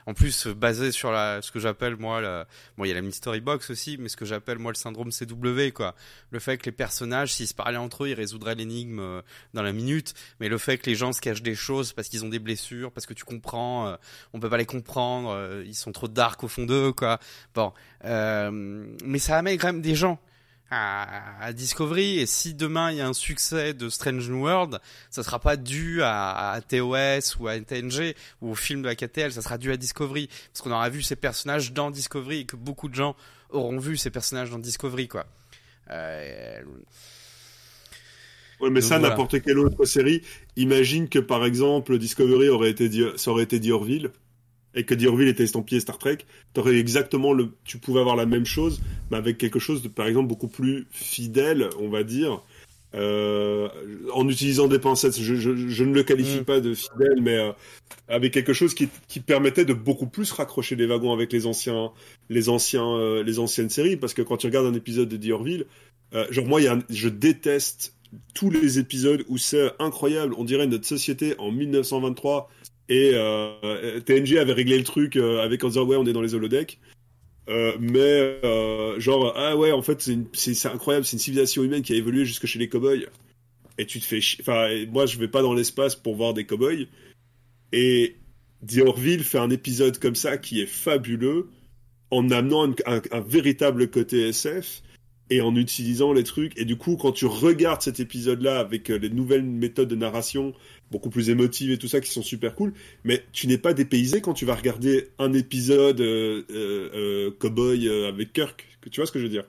en plus basées sur la, ce que j'appelle moi, la, bon il y a la mystery box aussi, mais ce que j'appelle moi le syndrome CW quoi. Le fait que les personnages, s'ils se parlaient entre eux, ils résoudraient l'énigme dans la minute, mais le fait que les gens se cachent des choses parce qu'ils ont des blessures, parce que tu comprends, on peut pas les comprendre, ils sont trop dark au fond d'eux quoi. Bon, mais ça amène quand même des gens à, à Discovery. Et si demain il y a un succès de Strange New World, ça sera pas dû à, à TOS ou à TNG ou au film de la KTL, ça sera dû à Discovery. Parce qu'on aura vu ces personnages dans Discovery et que beaucoup de gens auront vu ces personnages dans Discovery, quoi. Euh, Ouais, mais Donc ça, voilà. n'importe quelle autre série. Imagine que par exemple Discovery aurait été ça aurait été Diorville et que Diorville était estampillé Star Trek. T'aurais exactement le, tu pouvais avoir la même chose, mais avec quelque chose de par exemple beaucoup plus fidèle, on va dire, euh, en utilisant des pincettes. Je, je, je ne le qualifie Mm. pas de fidèle, mais euh, avec quelque chose qui, qui permettait de beaucoup plus raccrocher les wagons avec les anciens, les anciens, euh, les anciennes séries, parce que quand tu regardes un épisode de Diorville, genre moi, il y a un- je déteste tous les épisodes où c'est incroyable. On dirait notre société en 1923 et euh, TNG avait réglé le truc euh, avec en disant ouais on est dans les holodecks. Euh, mais genre ah ouais en fait c'est incroyable c'est une civilisation humaine qui a évolué jusque chez les cowboys et tu te fais chier enfin moi je vais pas dans l'espace pour voir des cowboys et Diorville fait un épisode comme ça qui est fabuleux en amenant un, véritable côté SF et en utilisant les trucs. Et du coup, quand tu regardes cet épisode-là avec les nouvelles méthodes de narration, beaucoup plus émotives et tout ça, qui sont super cool, mais tu n'es pas dépaysé quand tu vas regarder un épisode euh, euh, euh, Cowboy avec Kirk. Tu vois ce que je veux dire?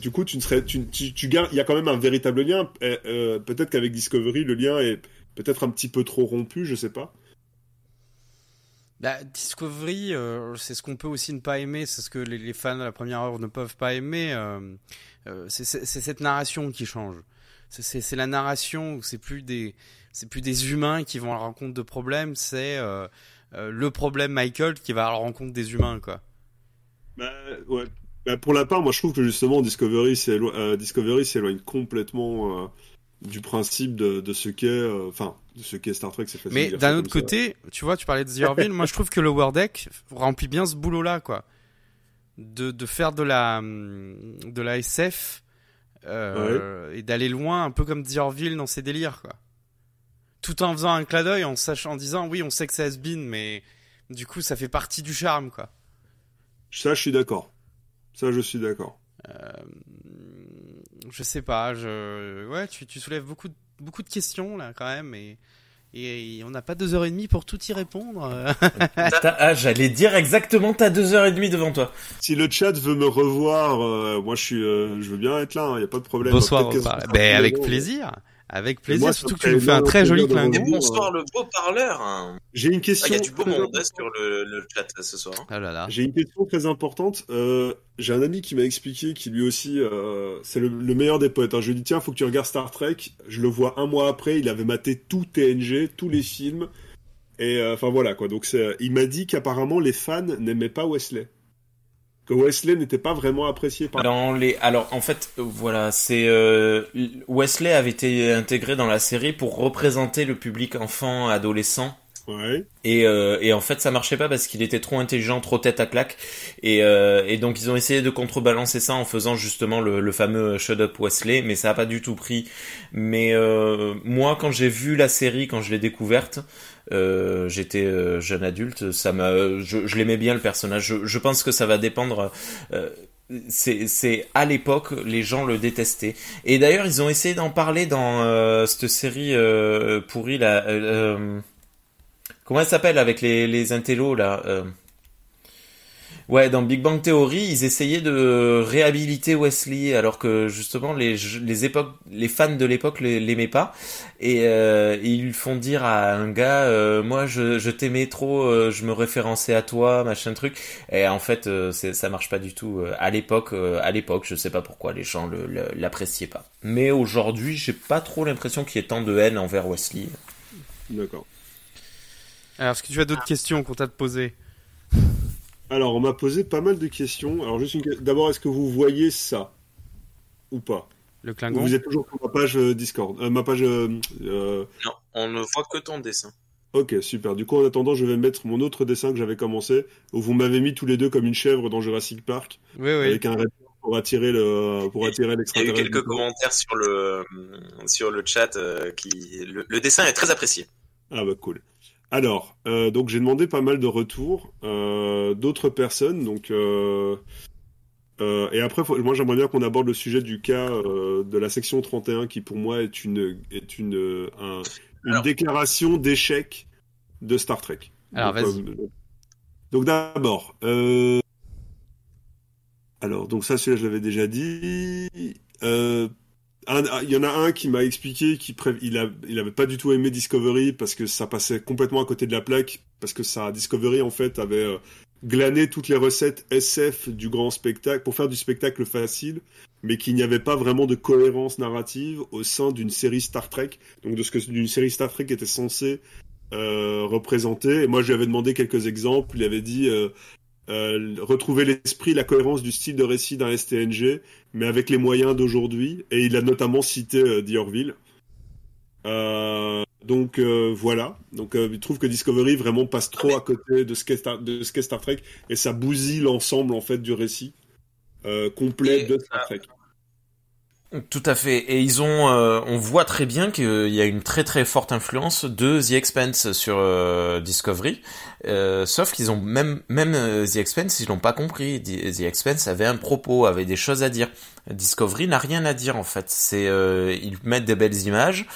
Du coup, tu ne serais, tu, tu, il y a quand même un véritable lien. Peut-être qu'avec Discovery, le lien est peut-être un petit peu trop rompu, je sais pas. Bah, Discovery, c'est ce qu'on peut aussi ne pas aimer, c'est ce que les, fans de la première heure ne peuvent pas aimer. c'est cette narration qui change. C'est- la narration où c'est plus des c'est plus des humains qui vont à la rencontre de problèmes, c'est euh, euh, le problème Michael qui va à la rencontre des humains, quoi. Bah, ouais. Bah, pour la part, moi je trouve que justement Discovery s'élo- euh, Discovery s'éloigne complètement du principe de, de ce qu'est, enfin, de ce qu'est Star Trek. C'est facile de Mais d'un autre ça. côté, tu vois, tu parlais de The Orville, moi je trouve que le War Deck remplit bien ce boulot-là, quoi. De, de faire de la, de la SF euh, et d'aller loin, un peu comme The Orville dans ses délires, quoi. Tout en faisant un clin d'œil, en sachant, en disant, oui, on sait que c'est has-been, mais du coup, ça fait partie du charme, quoi. Ça, je suis d'accord. Ça, je suis d'accord. Je sais pas, je, ouais, tu, tu soulèves beaucoup, de- beaucoup de questions, là, quand même, et, et on n'a pas deux heures et demie pour tout y répondre. *laughs* Ah, j'allais dire exactement, t'as deux heures et demie devant toi. Si le chat veut me revoir, euh, moi je suis, euh, je veux bien être là. Il y a pas de problème. Bonsoir, bonsoir. Ben, avec plaisir. Avec plaisir, moi, surtout que tu nous fait fais un très joli clin d'œil. bonsoir le beau parleur. hein. J'ai une Ah, question. Il y a du beau très monde hein, sur le, le chat ce soir. hein. Ah là là. J'ai une question très importante. Euh, j'ai un ami qui m'a expliqué qu'il lui aussi, euh, c'est le, le meilleur des potes. hein. Je lui ai dit tiens, faut que tu regardes Star Trek. Je le vois un mois après, il avait maté tout TNG, tous les films. Et euh, enfin voilà quoi. Donc il m'a dit qu'apparemment les fans n'aimaient pas Wesley, que Wesley n'était pas vraiment apprécié par. Dans les, alors en fait, euh, voilà, c'est euh, Wesley avait été intégré dans la série pour représenter le public enfant, adolescent. Ouais. Et, euh, et en fait, ça marchait pas parce qu'il était trop intelligent, trop tête à claque. Et, euh, et donc, ils ont essayé de contrebalancer ça en faisant justement le, le fameux Shut Up Wesley, mais ça a pas du tout pris. Mais moi, quand j'ai vu la série, quand je l'ai découverte, euh, j'étais euh, jeune adulte, ça m'a, je, je l'aimais bien le personnage. Je, je pense que ça va dépendre. euh, c'est, à l'époque les gens le détestaient et d'ailleurs ils ont essayé d'en parler dans euh, cette série euh, pourrie là euh, euh, Comment elle s'appelle avec les, les intellos là euh... Ouais, dans Big Bang Theory, ils essayaient de réhabiliter Wesley, alors que justement les les époques, les fans de l'époque l'aimaient pas, et euh, ils lui font dire à un gars, euh, moi je, je t'aimais trop, euh, je me référençais à toi, machin truc, et en fait euh, ça marche pas du tout. À l'époque, euh, à l'époque, je sais pas pourquoi les gens l'appréciaient pas. Mais aujourd'hui, j'ai pas trop l'impression qu'il y ait tant de haine envers Wesley. D'accord. Alors, est-ce que tu as d'autres questions qu'on t'a posées? Alors on m'a posé pas mal de questions. Alors juste une... que- d'abord, est-ce que vous voyez ça ou pas? Le Ou Klingon? Vous êtes toujours sur ma page euh, Discord, euh, ma page. euh, Non, on ne voit que ton dessin. Ok, super. Du coup, en attendant, je vais mettre mon autre dessin que j'avais commencé, où vous m'avez mis tous les deux comme une chèvre dans Jurassic Park, Oui, oui. avec un pour attirer le pour attirer Il y a eu quelques commentaires sur le sur le chat euh, qui le, le dessin est très apprécié. Ah bah cool. Alors, euh, donc j'ai demandé pas mal de retours euh, d'autres personnes. Donc, euh, Euh, et après, faut- moi, j'aimerais bien qu'on aborde le sujet du cas euh, de la section 31, qui pour moi est une est une euh, un- une Alors. déclaration d'échec de Star Trek. Alors, Donc, vas-y. donc d'abord, euh, alors donc ça, celui-là, je l'avais déjà dit. Il y en a un qui m'a expliqué qu'il pré... avait pas du tout aimé Discovery parce que ça passait complètement à côté de la plaque parce que ça Discovery en fait avait euh, glané toutes les recettes SF du grand spectacle pour faire du spectacle facile, mais qu'il n'y avait pas vraiment de cohérence narrative au sein d'une série Star Trek, donc de ce que d'une série Star Trek était censée euh, représenter. Moi, je lui avais demandé quelques exemples. Il avait dit euh, euh, retrouver l'esprit, la cohérence du style de récit d'un STNG, mais avec les moyens d'aujourd'hui. Et il a notamment cité euh, Diorville. Euh, donc euh, voilà. Donc euh, il trouve que Discovery vraiment passe trop à côté de ce qu'est Star, Trek et ça bousille l'ensemble en fait du récit euh, complet Et, de Star Trek. Tout à fait. Et ils ont, euh, on voit très bien qu'il y a une très très forte influence de The Expanse sur euh, Discovery. Euh, sauf qu'ils ont même même euh, The Expanse, ils l'ont pas compris. The Expanse avait un propos, avait des choses à dire. Discovery n'a rien à dire en fait. C'est ils mettent des belles images.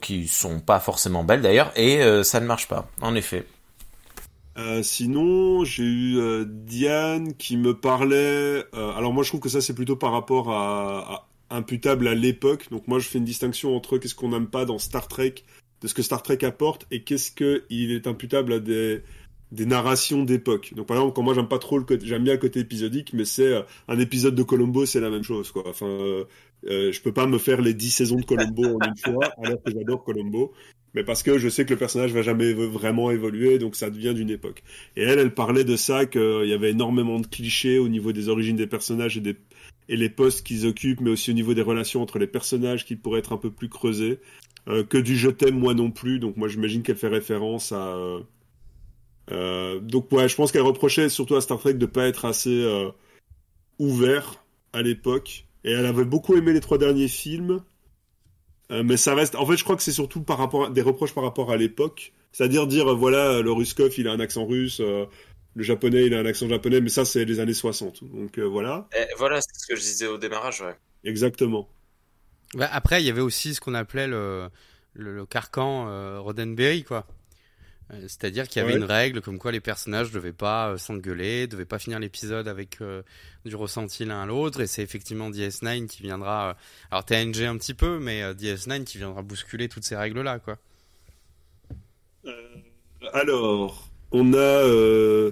Qui sont pas forcément belles d'ailleurs et ça ne marche pas en effet Euh, sinon, j'ai eu euh, Diane qui me parlait. euh, alors moi, je trouve que ça c'est plutôt par rapport à, à imputable à l'époque. Donc moi, je fais une distinction entre qu'est-ce qu'on n'aime pas dans Star Trek, de ce que Star Trek apporte, et qu'est-ce que il est imputable à des des narrations d'époque. Donc par exemple, quand moi j'aime pas trop le côté, j'aime bien le côté épisodique, mais c'est euh, un épisode de Colombo, c'est la même chose quoi. Enfin, euh, je peux pas me faire les 10 saisons de Colombo en une fois, alors que j'adore Colombo mais parce que je sais que le personnage va jamais vraiment évoluer, donc ça devient d'une époque. Et elle, elle parlait de ça, qu'il y avait énormément de clichés au niveau des origines des personnages et, des, et les postes qu'ils occupent, mais aussi au niveau des relations entre les personnages qui pourraient être un peu plus creusés. Euh, que du je t'aime moi non plus, donc moi j'imagine qu'elle fait référence à... euh, euh, donc ouais, je pense qu'elle reprochait surtout à Star Trek de pas être assez euh, ouvert à l'époque. Et elle avait beaucoup aimé les trois derniers films. Euh, mais ça reste. En fait, je crois que c'est surtout par rapport à- des reproches par rapport à l'époque. C'est-à-dire dire euh, voilà, euh, le Ruskov il a un accent russe, euh, le japonais il a un accent japonais, mais ça c'est les années 60. Donc euh, voilà, Eh, voilà, c'est ce que je disais au démarrage, ouais. exactement. Bah, après, il y avait aussi ce qu'on appelait le, le, le carcan euh, Roddenberry, quoi. Euh, C'est-à-dire qu'il y avait Ouais. une règle comme quoi les personnages devaient pas euh, s'engueuler, devaient pas finir l'épisode avec euh, du ressenti l'un à l'autre, et c'est effectivement DS9 qui viendra, euh, alors TNG un petit peu, mais euh, DS9 qui viendra bousculer toutes ces règles-là, quoi. Alors, on a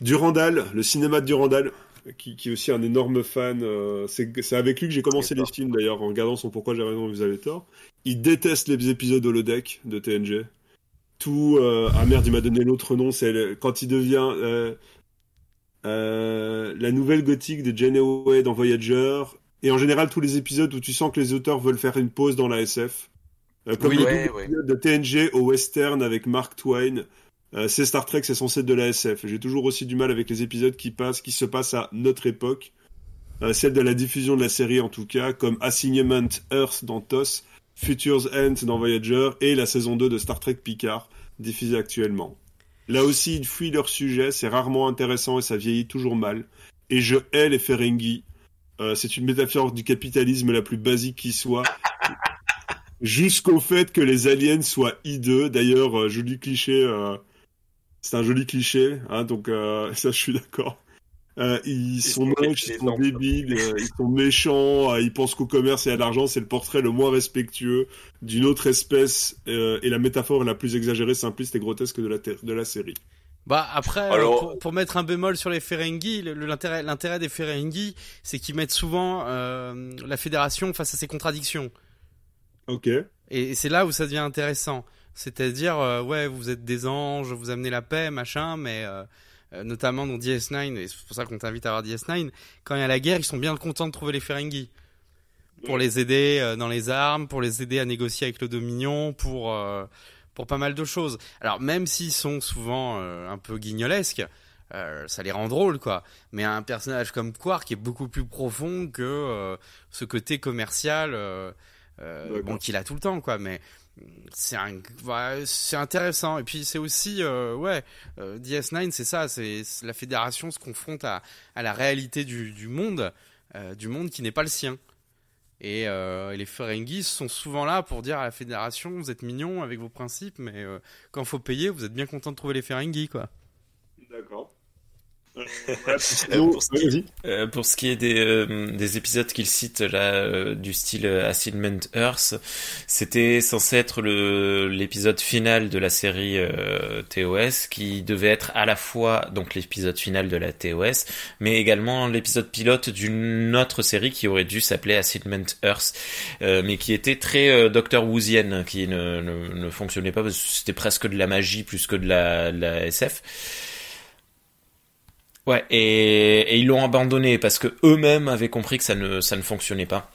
Durandal, le cinéma de Durandal, qui, qui est aussi un énorme fan. euh, c'est c'est avec lui que j'ai commencé les films d'ailleurs, en regardant son Pourquoi j'ai raison, vous avez tort. Il déteste les épisodes holodeck de TNG. Tout. euh, ah merde, il m'a donné l'autre nom, c'est le- quand il devient. euh, euh, la nouvelle gothique de Janeway dans Voyager. Et en général, tous les épisodes où tu sens que les auteurs veulent faire une pause dans la SF. Comme Oui, le ouais, de TNG au western avec Mark Twain. C'est Star Trek, c'est censé être de la SF. J'ai toujours aussi du mal avec les épisodes qui passent, qui se passent à notre époque. Euh, celle de la diffusion de la série en tout cas, comme Assignment Earth dans TOS, Future's End dans Voyager et la saison 2 de Star Trek Picard, diffusée actuellement. Là aussi, ils fuient leur sujet, c'est rarement intéressant et ça vieillit toujours mal. Et je hais les Ferengi. Euh, c'est une métaphore du capitalisme la plus basique qui soit. Jusqu'au fait que les aliens soient hideux. D'ailleurs, euh, joli cliché. euh, c'est un joli cliché, hein, donc *laughs* ça, je suis d'accord. Euh, ils sont sont moches, ils sont débiles, euh, ils sont méchants, euh, ils pensent qu'au commerce et à l'argent, c'est le portrait le moins respectueux d'une autre espèce euh, et la métaphore la plus exagérée, simpliste et grotesque de la, ter- de la série. Bah après, Alors- pour, pour mettre un bémol sur les Ferengi, le- le- l'intérêt, l'intérêt des Ferengi, c'est qu'ils mettent souvent euh, la fédération face à ses contradictions. Ok. Et, et c'est là où ça devient intéressant. C'est-à-dire, euh, ouais, vous êtes des anges, vous amenez la paix, machin, mais notamment dans DS9, et c'est pour ça qu'on t'invite à voir DS9, quand il y a la guerre, ils sont bien contents de trouver les Ferengi. Pour les aider euh, dans les armes, pour les aider à négocier avec le Dominion, pour, euh, pour pas mal de choses. Alors, même s'ils sont souvent euh, un peu guignolesques, euh, ça les rend drôles, quoi. Mais un personnage comme Quark est beaucoup plus profond que euh, ce côté commercial, euh, euh, bon, qu'il a tout le temps, quoi. Mais c'est intéressant. Et puis c'est aussi, euh, ouais, euh, DS9, c'est ça, c'est la fédération se confronte à, à la réalité du, du monde, euh, du monde qui n'est pas le sien. Et, les Ferengis sont souvent là pour dire à la fédération, vous êtes mignons avec vos principes, mais quand faut payer, vous êtes bien content de trouver les Ferengis, quoi. D'accord. Euh, pour ce qui- vas-y. Euh, pour ce qui est des, euh, des épisodes qu'il cite là euh, du style euh, Assignment Earth, c'était censé être l'épisode final de la série TOS qui devait être à la fois donc l'épisode final de la TOS, mais également l'épisode pilote d'une autre série qui aurait dû s'appeler Assignment Earth, mais qui était très Doctor Whoosienne, qui ne, ne, ne fonctionnait pas parce que c'était presque de la magie plus que de la, de la SF. Ouais, et, ils l'ont abandonné parce que eux-mêmes avaient compris que ça ne, ça ne fonctionnait pas.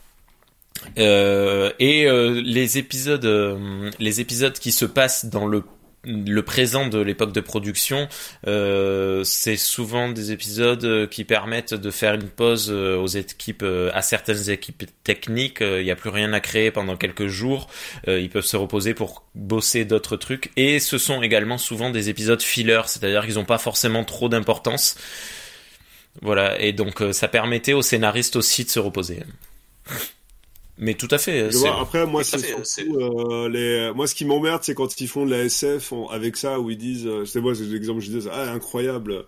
Euh, et euh, les épisodes, euh, les épisodes qui se passent dans le le présent de l'époque de production, euh, c'est souvent des épisodes qui permettent de faire une pause euh, aux équipes, euh, à certaines équipes techniques. Euh, Il n'y a plus rien à créer pendant quelques jours. Euh, ils peuvent se reposer pour bosser d'autres trucs. Et ce sont également souvent des épisodes fillers, c'est-à-dire qu'ils n'ont pas forcément trop d'importance. Voilà, et donc euh, ça permettait aux scénaristes aussi de se reposer. Mais tout à fait. Je vois, après, moi, c'est surtout, euh, les, moi, ce qui m'emmerde, c'est quand ils font de la SF en- avec ça, où ils disent, euh, c'est moi, c'est l'exemple je disais, ah, incroyable.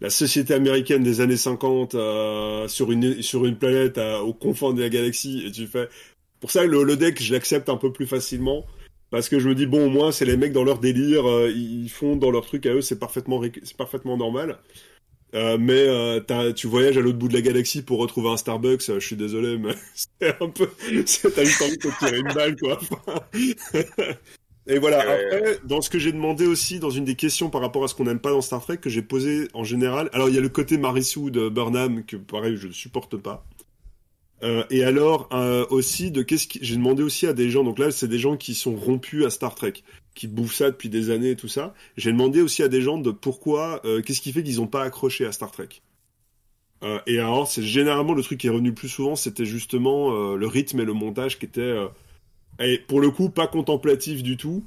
La société américaine des années 50, euh, sur une, sur une planète à, au confins de la galaxie, et tu fais, pour ça, le holodeck, je l'accepte un peu plus facilement. Parce que je me dis, bon, au moins, c'est les mecs dans leur délire, euh, ils font dans leur truc à eux, c'est parfaitement, c'est parfaitement normal. Euh, mais euh, tu voyages à l'autre bout de la galaxie pour retrouver un Starbucks, euh, je suis désolé, mais *laughs* c'est un peu... T'as juste envie de te tirer une balle, quoi. *laughs* Et voilà, après, dans ce que j'ai demandé aussi, dans une des questions par rapport à ce qu'on n'aime pas dans Star Trek, que j'ai posé en général, alors il y a le côté Marisou de Burnham, que pareil, je ne supporte pas. Euh, et alors euh, aussi de qu'est-ce qui... j'ai demandé aussi à des gens donc là c'est des gens qui sont rompus à Star Trek qui bouffent ça depuis des années et tout ça. J'ai demandé aussi à des gens de pourquoi euh, qu'est-ce qui fait qu'ils n'ont pas accroché à Star Trek. Euh, et alors c'est généralement le truc qui est revenu le plus souvent c'était justement euh, le rythme et le montage qui étaient euh, et pour le coup pas contemplatif du tout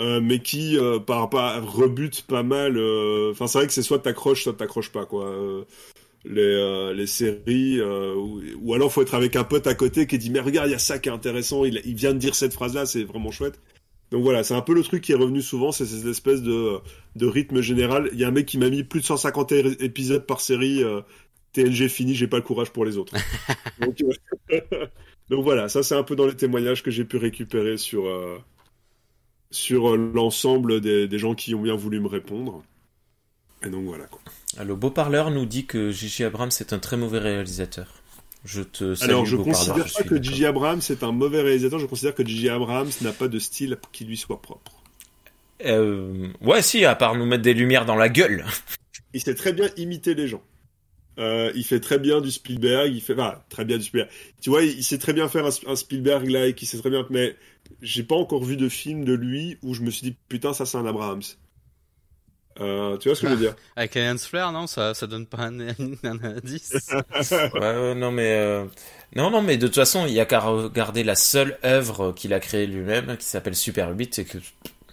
mais qui par, par rebute pas mal enfin c'est vrai que c'est soit t'accroches soit t'accroches pas quoi. Les, séries ou, ou alors faut être avec un pote à côté qui dit mais regarde il y a ça qui est intéressant il, il vient de dire cette phrase là c'est vraiment chouette donc voilà c'est un peu le truc qui est revenu souvent c'est cette espèce de, de rythme général il y a un mec qui m'a mis plus de 150 é- épisodes par série euh, TNG fini j'ai pas le courage pour les autres *laughs* donc, euh, *laughs* donc voilà ça c'est un peu dans les témoignages que j'ai pu récupérer sur euh, sur euh, l'ensemble des, des gens qui ont bien voulu me répondre et donc voilà quoi. Le beau parleur nous dit que J.J. Abrams est un très mauvais réalisateur. Je te salue, Alors, je parleur, considère pas que. J.J. Abrams est un mauvais réalisateur, je considère que J.J. Abrams n'a pas de style qui lui soit propre. Euh, ouais, si, à part nous mettre des lumières dans la gueule. *laughs* Il sait très bien imiter les gens. Euh, il fait très bien du Spielberg, il fait, enfin, très bien du Spielberg. Tu vois, il, il sait très bien faire un, un Spielberg là, qui sait très bien, mais j'ai pas encore vu de film de lui où je me suis dit, putain, ça c'est un Abrams. Euh, tu vois ce que je veux dire? *laughs* Avec Alliance Flair, non, ça, ça donne pas un, un indice. *laughs* Ouais, ouais, non, mais, euh, non, non, mais de toute façon, il y a qu'à regarder la seule œuvre qu'il a créée lui-même, qui s'appelle Super 8, et que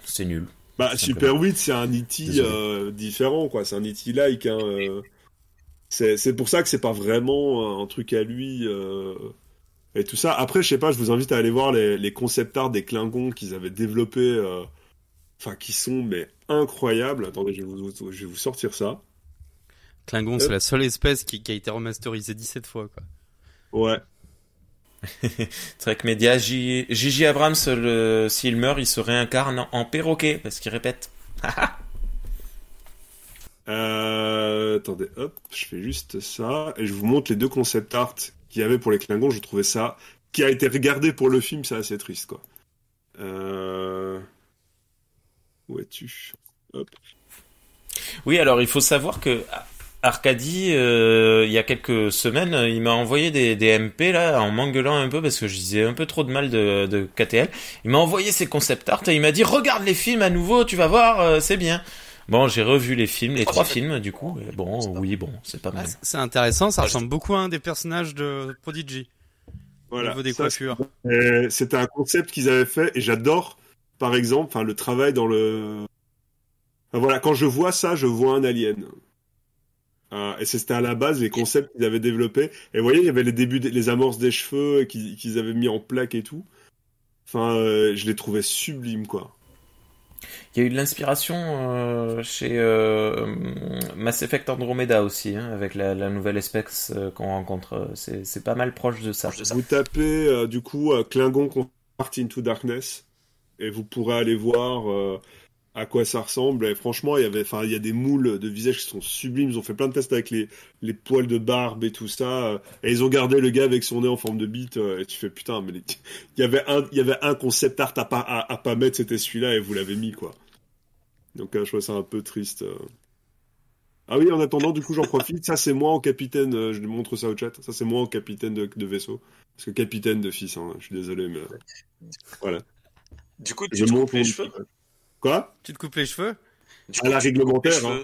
c'est nul. Bah, Simplement. Super 8, c'est un E.T. Euh, différent, quoi. C'est un E.T. like. Hein, euh. C'est c'est pour ça que c'est pas vraiment un truc à lui euh, et tout ça. Après, je sais pas, je vous invite à aller voir les, les concept art des Klingons qu'ils avaient développés, euh, enfin, qui sont mais incroyables. Attendez, je vais vous, je vais vous sortir ça. Klingon, c'est la seule espèce qui, qui a été remasterisée 17 fois, quoi. Ouais. *laughs* Trek Media, J- J.J. Abrams, le- s'il meurt, il se réincarne en perroquet, parce qu'il répète. *laughs* Euh, attendez, hop, je fais juste ça et je vous montre les deux concept art qu'il y avait pour les Klingons. Je trouvais ça qui a été regardé pour le film, c'est assez triste, quoi. Euh... Où es-tu? Hop. Oui, alors il faut savoir que Arcadie, euh, il y a quelques semaines, il m'a envoyé des, des MP là, en m'engueulant un peu parce que je disais un peu trop de mal de, de KTL. Il m'a envoyé ses concept art et il m'a dit regarde les films à nouveau, tu vas voir, euh, c'est bien. Bon, j'ai revu les films, les Oh, trois films du coup. et bon, oui, bon, c'est pas mal. C'est intéressant, ça Ah, ressemble beaucoup à un des personnages de Prodigy. Voilà, au niveau des coiffures. Et C'était un concept qu'ils avaient fait et j'adore, par exemple, enfin, le travail dans le. Enfin, voilà, quand je vois ça, je vois un alien. Euh, et c'était à la base les concepts qu'ils avaient développés. Et vous voyez, il y avait les débuts, des- les amorces des cheveux qu'ils avaient mis en plaque et tout. Enfin, euh, je les trouvais sublimes, quoi. Il y a eu de l'inspiration euh, chez euh, Mass Effect Andromeda aussi, hein, avec la, la nouvelle espèce euh, qu'on rencontre. C'est pas mal proche de ça. Proche de ça. Vous tapez, euh, du coup, euh, Klingon Part into Darkness et vous pourrez aller voir euh, à quoi ça ressemble. Et franchement, il y avait, enfin, il y a des moules de visages qui sont sublimes. Ils ont fait plein de tests avec les, les poils de barbe et tout ça. euh, Et ils ont gardé le gars avec son nez en forme de bite. euh, Et tu fais putain, mais *laughs* il y avait un, il y avait un concept art à pas, à, pas mettre, c'était celui-là et vous l'avez mis quoi. Donc je trouve ça un peu triste. Ah oui, en attendant, du coup, j'en profite. Ça, c'est moi en capitaine. euh, je montre ça au chat. Ça, c'est moi en capitaine de, de vaisseau. Parce que capitaine de fils, hein, je suis désolé, mais voilà. Du coup, Je tu te coupes les cheveux. Quoi? Tu te coupes les cheveux? Du À la réglementaire, hein.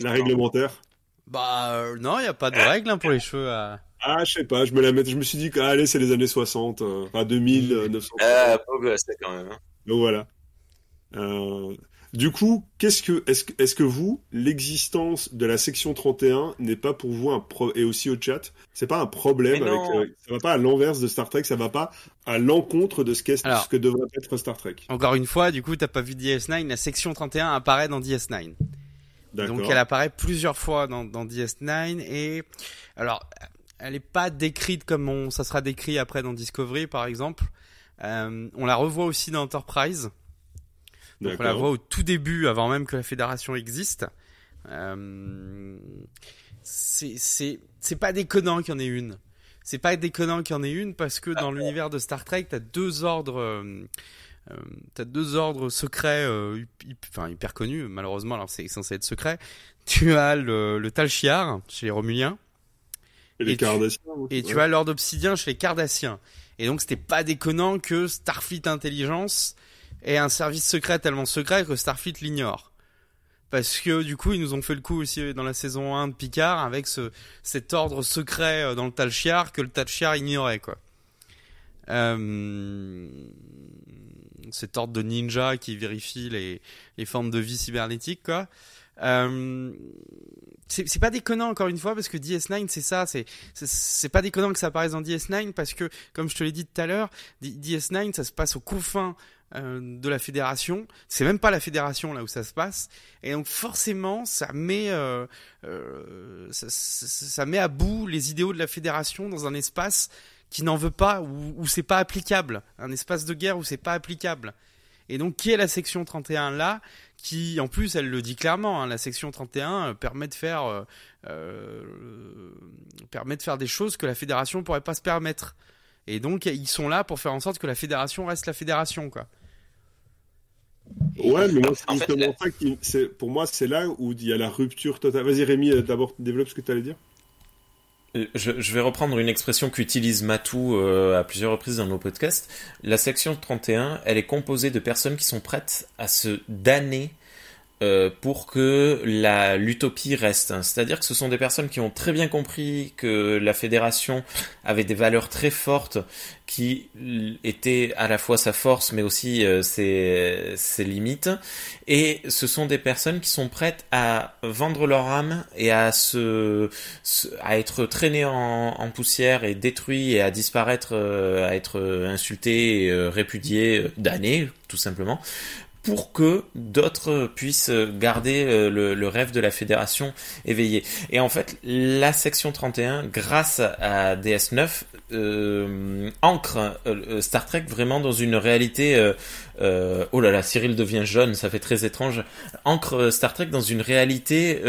La réglementaire. Bah euh, non, il n'y a pas de règle hein, pour les cheveux. à- Ah, je sais pas, je me la mets, je me suis dit que, ah, allez, c'est les années 60, euh, enfin 2000, euh, 900. Ah, beau gosse, quand même. hein. Donc voilà. Du coup, qu'est-ce que, est-ce que, est-ce que vous, l'existence de la section 31 n'est pas pour vous un pro, et aussi au chat, c'est pas un problème avec, euh, ça va pas à l'inverse de Star Trek, ça va pas à l'encontre de ce Alors. ce que devrait être Star Trek. Encore une fois, du coup, t'as pas vu DS9, la section 31 apparaît dans DS9. D'accord. Donc elle apparaît plusieurs fois dans, dans DS9 et alors elle est pas décrite comme on, ça sera décrit après dans Discovery par exemple. Euh, on la revoit aussi dans Enterprise. Donc on la voit au tout début avant même que la fédération existe. Euh, c'est pas déconnant qu'il y en ait une. C'est pas déconnant qu'il y en ait une parce que dans l'univers de Star Trek, t'as deux ordres euh, euh, t'as deux ordres secrets, euh, enfin hyper connus malheureusement. Alors c'est censé être secret. Tu as le, le Tal Shiar chez les Romuliens Et les tu- Cardassiens, et ouais. tu as l'ordre Obsidien chez les Cardassiens. Et donc c'était pas déconnant que Starfleet Intelligence ait un service secret tellement secret que Starfleet l'ignore. Parce que du coup ils nous ont fait le coup aussi dans la saison 1 de Picard avec ce, cet ordre secret euh, dans le Tal Shiar que le Tal Shiar ignorait quoi. Euh, cet ordre de ninja qui vérifie les, les formes de vie cybernétiques quoi. Euh, c'est pas déconnant encore une fois parce que DS9 c'est ça, c'est pas déconnant que ça apparaisse dans DS9 parce que comme je te l'ai dit tout à l'heure, D- DS9 ça se passe aux confins euh, de la fédération. C'est même pas la fédération là où ça se passe et donc forcément ça met euh, euh, ça, met à bout les idéaux de la fédération dans un espace qui n'en veut pas où c'est pas applicable, un espace de guerre où c'est pas applicable. Et donc, qui est la section 31 là Qui, en plus, elle le dit clairement, hein, la section 31 euh, permet de faire permet de faire des choses que la fédération pourrait pas se permettre. Et donc, ils sont là pour faire en sorte que la fédération reste la fédération, quoi. Et- Ouais, mais moi, c'est En fait, justement ça qui, c'est, pour moi, c'est là où il y a la rupture totale. Vas-y, Rémi, euh, d'abord, développe ce que tu allais dire. Euh, Je, je vais reprendre une expression qu'utilise Matou euh, à plusieurs reprises dans nos podcasts. La section 31, elle est composée de personnes qui sont prêtes à se damner euh, pour que la l'utopie reste. C'est-à-dire que ce sont des personnes qui ont très bien compris que la fédération avait des valeurs très fortes qui étaient à la fois sa force mais aussi euh, ses, ses limites. Et ce sont des personnes qui sont prêtes à vendre leur âme et à se, à être traînées en, en poussière et détruits et à disparaître, euh, à être insultés, et, répudiés, euh, damnés, tout simplement pour que d'autres puissent garder euh, le, le rêve de la fédération éveillé. Et en fait, la section 31, grâce à DS9, euh, ancre euh, Star Trek vraiment dans une réalité... euh, euh, oh là là, Cyril devient jaune, ça fait très étrange. Ancre Star Trek dans une réalité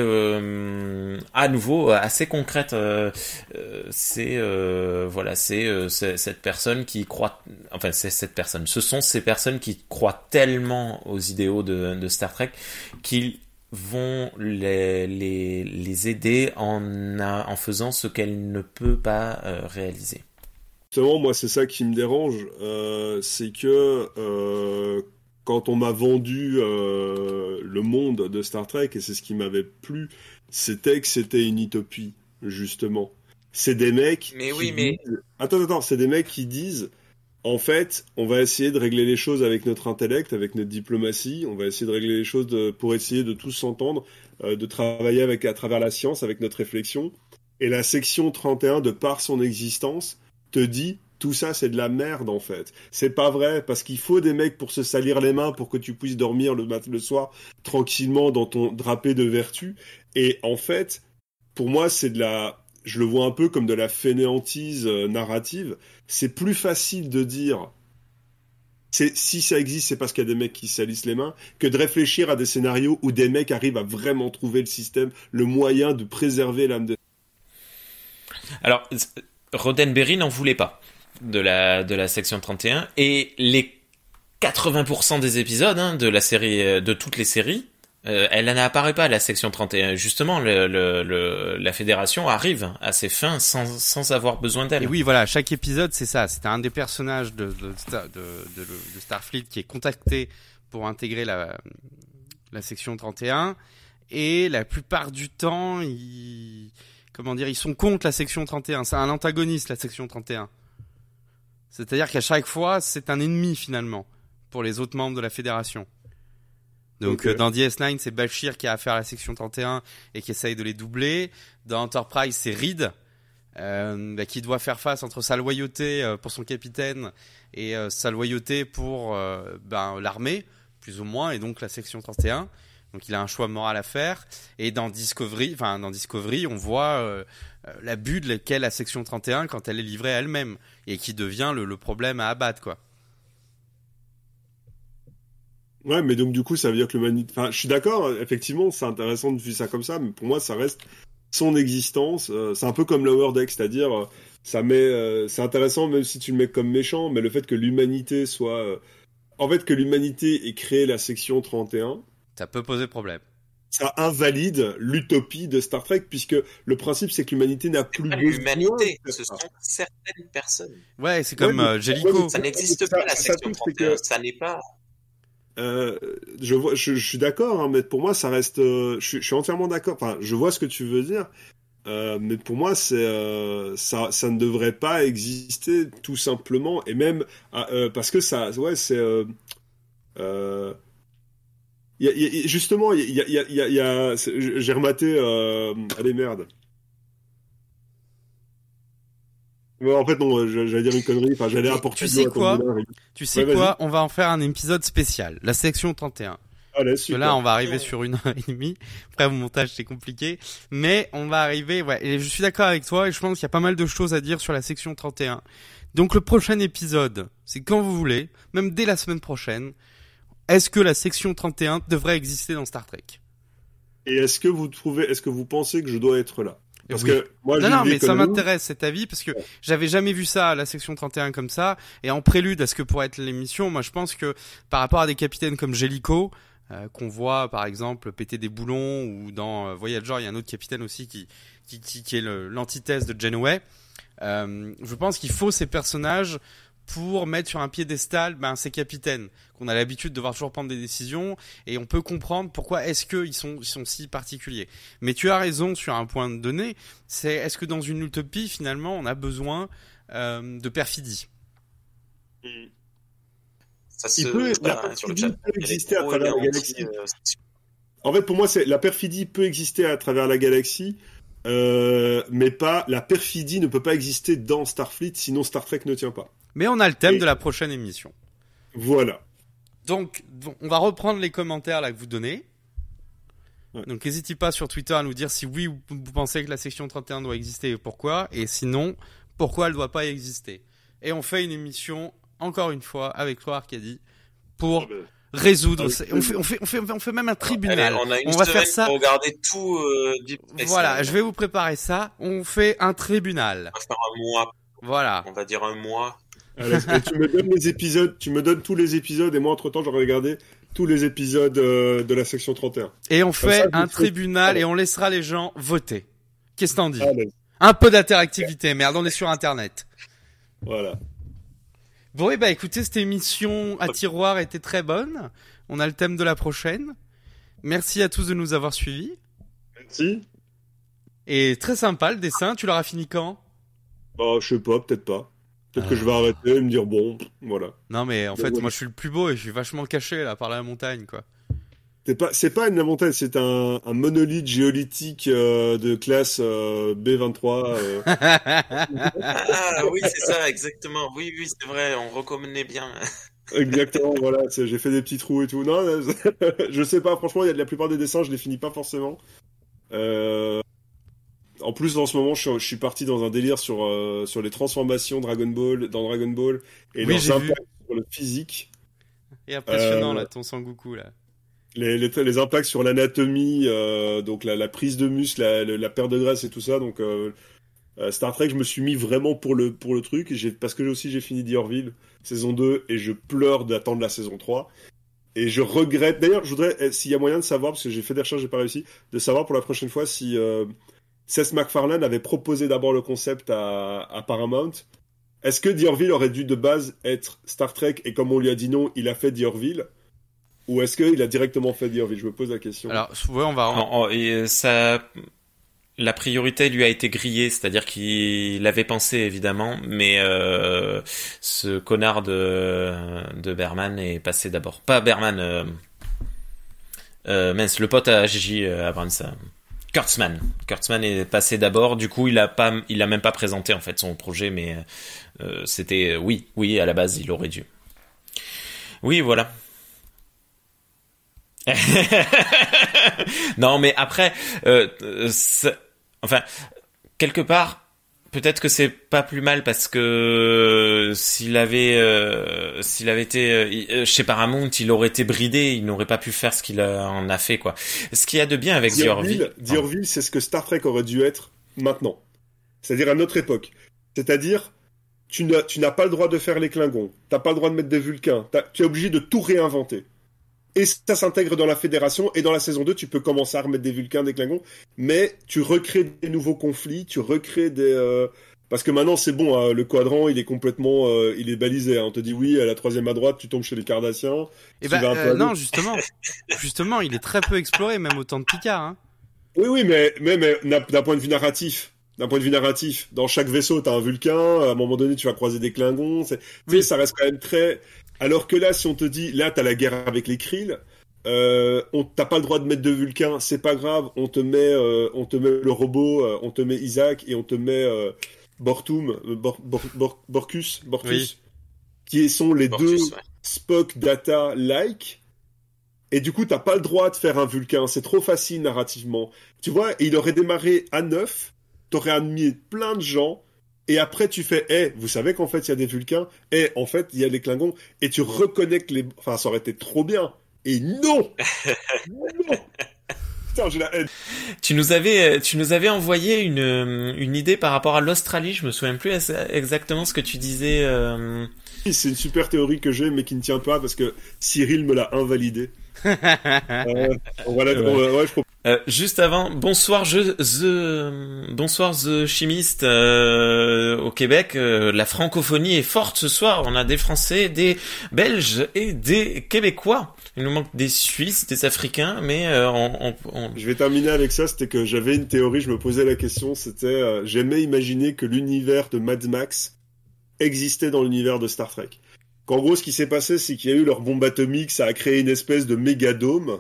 à nouveau assez concrète. C'est voilà, c'est cette personne qui croit, enfin c'est cette personne. Ce sont ces personnes qui croient tellement aux idéaux de, de Star Trek qu'ils vont les, les, les aider en, a- en faisant ce qu'elle ne peut pas euh, réaliser. Justement, moi, c'est ça qui me dérange. euh, c'est que euh, quand on m'a vendu euh, le monde de Star Trek, et c'est ce qui m'avait plu, c'était que c'était une utopie, justement. c'est des mecs. Mais qui oui, mais- disent- Attends, attends, c'est des mecs qui disent. En fait, on va essayer de régler les choses avec notre intellect, avec notre diplomatie. On va essayer de régler les choses pour essayer de tous s'entendre, euh, de travailler avec à travers la science, avec notre réflexion. Et la section 31, de par son existence, te dit tout ça c'est de la merde en fait. C'est pas vrai parce qu'il faut des mecs pour se salir les mains pour que tu puisses dormir le le soir tranquillement dans ton drapé de vertu. Et en fait, pour moi c'est de la je le vois un peu comme de la fainéantise euh, narrative. C'est plus facile de dire si ça existe, c'est parce qu'il y a des mecs qui se salissent les mains, que de réfléchir à des scénarios où des mecs arrivent à vraiment trouver le système, le moyen de préserver l'âme de Alors, Roddenberry n'en voulait pas de la, de la section 31 et les 80% des épisodes hein, de la série, euh, de toutes les séries, euh, elle n'apparaît pas la section 31. Justement, la fédération arrive à ses fins sans, sans avoir besoin d'elle. Et oui, voilà, chaque épisode, c'est ça. C'est un des personnages de, de, Star- de, de, de Starfleet qui est contacté pour intégrer la, section 31. Et la plupart du temps, comment dire, ils sont contre la section 31. C'est un antagoniste, la section 31. C'est-à-dire qu'à chaque fois, c'est un ennemi finalement pour les autres membres de la fédération. Donc euh, dans DS9, c'est Bashir qui a affaire à la section 31 et qui essaye de les doubler. Dans Enterprise, c'est Reed euh, bah, qui doit faire face entre sa loyauté euh, pour son capitaine et euh, sa loyauté pour euh, ben, l'armée, plus ou moins, et donc la section 31. Donc il a un choix moral à faire. Et dans Discovery, enfin dans Discovery, on voit euh, euh, l'abus de laquelle la section 31 quand elle est livrée à elle-même et qui devient le, le problème à abattre, quoi. Ouais, mais donc du coup, ça veut dire que l'humanité. Enfin, je suis d'accord. Effectivement, c'est intéressant de vivre ça comme ça, mais pour moi, ça reste son existence. euh, c'est un peu comme Lower Deck, c'est-à-dire, euh, ça met. euh, c'est intéressant même si tu le mets comme méchant, mais le fait que l'humanité soit. euh, en fait, que l'humanité ait créé la section 31, Ça peut poser problème. ça invalide l'utopie de Star Trek, puisque le principe, c'est que l'humanité n'a plus besoin l'humanité, ce sont certaines personnes. Ouais, c'est comme Ouais, mais- euh, Jellico. Ça n'existe pas, la ça, section c'est que- 31. Ça n'est pas. Euh, je, vois, je, je suis d'accord, hein, mais pour moi, ça reste. euh, je, je suis entièrement d'accord. Enfin, je vois ce que tu veux dire, euh, mais pour moi, c'est euh, ça, ça ne devrait pas exister tout simplement, et même ah, euh, parce que ça, ouais, c'est. Y a- y a- justement, j'ai rematé. Allez merde. Ouais, en fait, non, je- j'allais dire une connerie. Enfin, j'allais apporter tu sais quoi. Tu sais Ouais, quoi On va en faire un épisode spécial, la section 31. Allez, Parce que super. là, on va arriver sur une heure et demie. Après, au montage, c'est compliqué. Mais on va arriver, ouais. Et je suis d'accord avec toi et je pense qu'il y a pas mal de choses à dire sur la section 31. Donc, le prochain épisode, c'est quand vous voulez, même dès la semaine prochaine. Est-ce que la section 31 devrait exister dans Star Trek? Et est-ce que vous trouvez, est-ce que vous pensez que je dois être là? Parce Oui. que moi, Non, non, mais ça m'intéresse cet avis parce que j'avais jamais vu ça, la section 31 comme ça. Et en prélude à ce que pourrait être l'émission, moi je pense que par rapport à des capitaines comme Jellico, euh, qu'on voit par exemple péter des boulons, ou dans euh, Voyager, il y a un autre capitaine aussi qui, qui, qui, qui est l'antithèse de Janeway. Euh, je pense qu'il faut ces personnages pour mettre sur un piédestal ben, ces capitaines qu'on a l'habitude de voir toujours prendre des décisions et on peut comprendre pourquoi est-ce qu'ils sont, ils sont si particuliers. Mais tu as raison sur un point donné, c'est est-ce que dans une utopie finalement on a besoin euh, de perfidie? Ça se Il peut- la pas, sur le perfidie chat. peut exister à travers la galaxie. euh, En fait, pour moi, c'est la perfidie peut exister à travers la galaxie, euh, mais pas la perfidie ne peut pas exister dans Starfleet, sinon Star Trek ne tient pas. Mais on a le thème Et- de la prochaine émission. Voilà. Donc, on va reprendre les commentaires là que vous donnez. Ouais. Donc, n'hésitez pas sur Twitter à nous dire si oui, vous, vous pensez que la section 31 doit exister et pourquoi, et sinon, pourquoi elle doit pas exister. Et on fait une émission, encore une fois, avec toi, Arcadie, pour Ah ben, résoudre. Ces- On fait, on fait, on fait, on fait même un tribunal. Allez, on a une on va faire ça. pour regarder tout euh, Voilà, je vais vous préparer ça. On fait un tribunal. On va faire un mois, Voilà. on va dire un mois. allez, tu me donnes les épisodes, tu me donnes tous les épisodes, et moi, entre temps, j'aurais regardé tous les épisodes euh, de la section 31. Et on Comme fait ça, un tribunal et on laissera les gens voter. Qu'est-ce que t'en dis Un peu d'interactivité, merde, on est sur Internet. voilà. Bon, et bah écoutez, cette émission à tiroir était très bonne. On a le thème de la prochaine. Merci à tous de nous avoir suivis. Merci. Et très sympa le dessin, tu l'auras fini quand? Bah, je sais pas, peut-être pas. Peut-être que Ah. je vais arrêter et me dire bon, voilà. Non, mais en fait, moi, je suis le plus beau et je suis vachement caché là par la montagne, quoi. C'est pas, c'est pas une montagne, c'est un, un monolithe géolithique euh, de classe euh, B23. euh. Ah oui, c'est ça, *laughs* exactement. Oui, oui, c'est vrai, on reconnaît bien. *laughs* Exactement, voilà. J'ai fait des petits trous et tout. Non, *laughs* je sais pas. Franchement, il y a de la plupart des dessins, je les finis pas forcément. Euh, En plus, en ce moment, je suis, je suis parti dans un délire sur euh, sur les transformations Dragon Ball dans Dragon Ball et Oui, leurs impacts sur le physique. Et impressionnant Euh, là, ton Sangoku là. Les, les, les impacts sur l'anatomie, euh, donc la, la prise de muscle, la, la, perte de graisse et tout ça. Donc euh, euh, Star Trek, je me suis mis vraiment pour le pour le truc, parce que aussi j'ai fini Diorville saison 2 et je pleure d'attendre la saison 3. Et je regrette. D'ailleurs, je voudrais, eh, s'il y a moyen de savoir, parce que j'ai fait des recherches, j'ai pas réussi, de savoir pour la prochaine fois si euh, Seth MacFarlane avait proposé d'abord le concept à, à Paramount. Est-ce que Diorville aurait dû de base être Star Trek? Et comme on lui a dit non, il a fait Diorville Ou est-ce qu'il a directement fait Diorville Je me pose la question. Alors, ouais, on va. En- en- et euh, ça, la priorité lui a été grillée, c'est-à-dire qu'il avait pensé évidemment, mais euh, ce connard de, de Berman est passé d'abord. Pas Berman, euh, euh, mince, le pote à Gigi Abrams. Kurtzman. Kurtzman est passé d'abord, du coup il a pas, il a même pas présenté en fait son projet, mais euh, c'était oui, oui à la base il aurait dû. Oui voilà. *laughs* non, mais après, euh, euh, enfin, quelque part, peut-être que c'est pas plus mal parce que s'il avait, euh, s'il avait été euh, euh, chez Paramount, il aurait été bridé, il n'aurait pas pu faire ce qu'il en a fait, quoi. Ce qu'il y a de bien avec Diorville, Diorville, c'est ce que Star Trek aurait dû être maintenant. C'est-à-dire à notre époque. C'est-à-dire, tu n'as, tu n'as pas le droit de faire les Klingons. T'as pas le droit de mettre des Vulcains. Tu es obligé de tout réinventer. Et ça s'intègre dans la Fédération. Et dans la saison 2, tu peux commencer à remettre des Vulcains, des Klingons. Mais tu recrées des nouveaux conflits. Tu recrées des... euh, Parce que maintenant, c'est bon. hein, le quadrant, il est complètement... euh, il est balisé. hein. On te dit, oui, à la troisième à droite, tu tombes chez les Cardassiens. Et tu bah, peu euh, non, justement, *laughs* justement, il est très peu exploré, même au temps de Picard. Hein. Oui, oui, mais, mais, mais d'un point de vue narratif, d'un point de vue narratif, dans chaque vaisseau, t'as un Vulcain, à un moment donné, tu vas croiser des Klingons, c'est, tu sais, Oui. ça reste quand même très... Alors que là, si on te dit, là, t'as la guerre avec les Krill, euh, on t'as pas le droit de mettre de Vulcain, c'est pas grave, on te met, euh, on te met le robot, euh, on te met Isaac et on te met euh, Bortum, euh, Bor, Bor, Bor- Borcus, Borcus, Oui. qui sont les deux ouais. Spock Data like. Et du coup, t'as pas le droit de faire un Vulcain. C'est trop facile narrativement. Tu vois, et il aurait démarré à 9. T'aurais admis plein de gens. Et après, tu fais, eh, vous savez qu'en fait, il y a des Vulcains. Eh, en fait, il y a les Klingons. Et tu reconnectes les... Enfin, ça aurait été trop bien. Et non! *laughs* non! Putain, j'ai la haine. tu nous avais, tu nous avais envoyé une, euh, une idée par rapport à l'Australie. Je me souviens plus exactement ce que tu disais. euh, C'est une super théorie que j'ai, mais qui ne tient pas parce que Cyril me l'a invalidé. *laughs* Euh, voilà, Ouais. ouais, je propose Euh, juste avant, bonsoir je, the, bonsoir the chimiste euh, au Québec. Euh, la francophonie est forte ce soir. On a des Français, des Belges et des Québécois. Il nous manque des Suisses, des Africains, mais euh, on, on- on- Je vais terminer avec ça, c'était que j'avais une théorie, je me posais la question, c'était euh, j'aimais imaginer que l'univers de Mad Max existait dans l'univers de Star Trek. Qu'en gros, ce qui s'est passé, c'est qu'il y a eu leur bombe atomique, ça a créé une espèce de mégadome,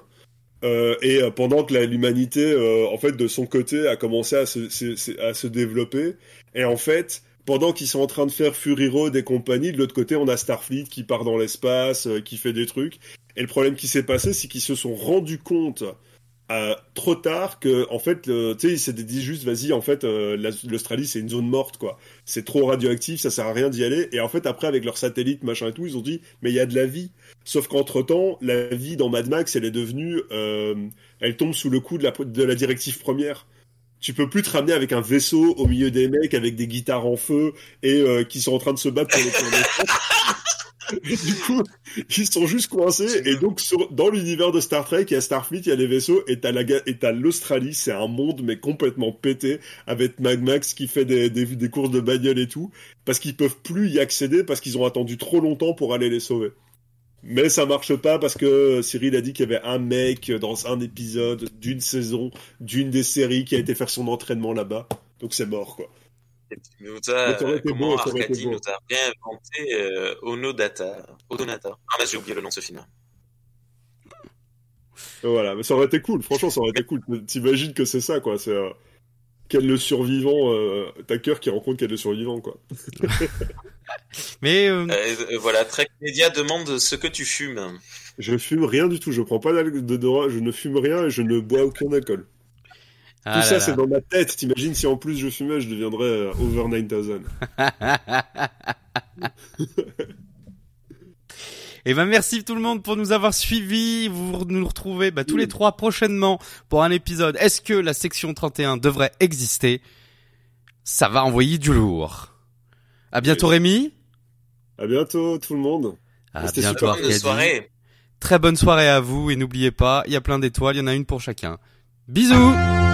euh, et euh, pendant que l'humanité, euh, en fait, de son côté, a commencé à se, développer, et en fait, pendant qu'ils sont en train de faire Fury Road et compagnie, de l'autre côté, on a Starfleet qui part dans l'espace, qui fait des trucs, et le problème qui s'est passé, c'est qu'ils se sont rendus compte euh, trop tard que en fait tu sais ils s'étaient dit juste vas-y en fait euh, la- l'Australie c'est une zone morte quoi. C'est trop radioactif ça sert à rien d'y aller. Et en fait après avec leurs satellites machin et tout ils ont dit mais il y a de la vie. Sauf qu'entre temps la vie dans Mad Max elle est devenue euh, elle tombe sous le coup de la de la directive première. Tu peux plus te ramener avec un vaisseau au milieu des mecs avec des guitares en feu et euh, qui sont en train de se battre pour les. *laughs* *laughs* Et du coup, ils sont juste coincés. Et donc, sur, dans l'univers de Star Trek, il y a Starfleet, il y a les vaisseaux, et t'as la, l'Australie. C'est un monde, mais complètement pété, avec Mad Max qui fait des, des, des courses de bagnole et tout, parce qu'ils peuvent plus y accéder, parce qu'ils ont attendu trop longtemps pour aller les sauver. Mais ça marche pas parce que Cyril a dit qu'il y avait un mec dans un épisode d'une saison, d'une des séries qui a été faire son entraînement là-bas. Donc c'est mort, quoi. Nous aurait été comment beau, Arcadie nous a réinventé euh, Onodata. Odonata. Ah, mais j'ai oublié le nom de ce film. Voilà, mais ça aurait été cool. Franchement, ça aurait été cool. T'imagines que c'est ça, quoi. C'est euh, quel le survivant, euh, Tucker qui rencontre quel le survivant, quoi. *laughs* Mais euh, Euh, euh, voilà, Trek Media demande ce que tu fumes. Je fume rien du tout. Je prends pas de drogue, je ne fume rien et je ne bois aucun alcool. Ah tout là ça, c'est dans ma tête. T'imagines si en plus je fumais, je deviendrais euh, over 9000. *laughs* Et ben merci tout le monde pour nous avoir suivis. Vous nous retrouvez bah, tous les trois prochainement pour un épisode. Est-ce que la section 31 devrait exister? Ça va envoyer du lourd. À bientôt Rémi. À bientôt, tout le monde. À bientôt super. Bonne soirée. Très bonne soirée à vous et n'oubliez pas, il y a plein d'étoiles, il y en a une pour chacun. Bisous Bisous.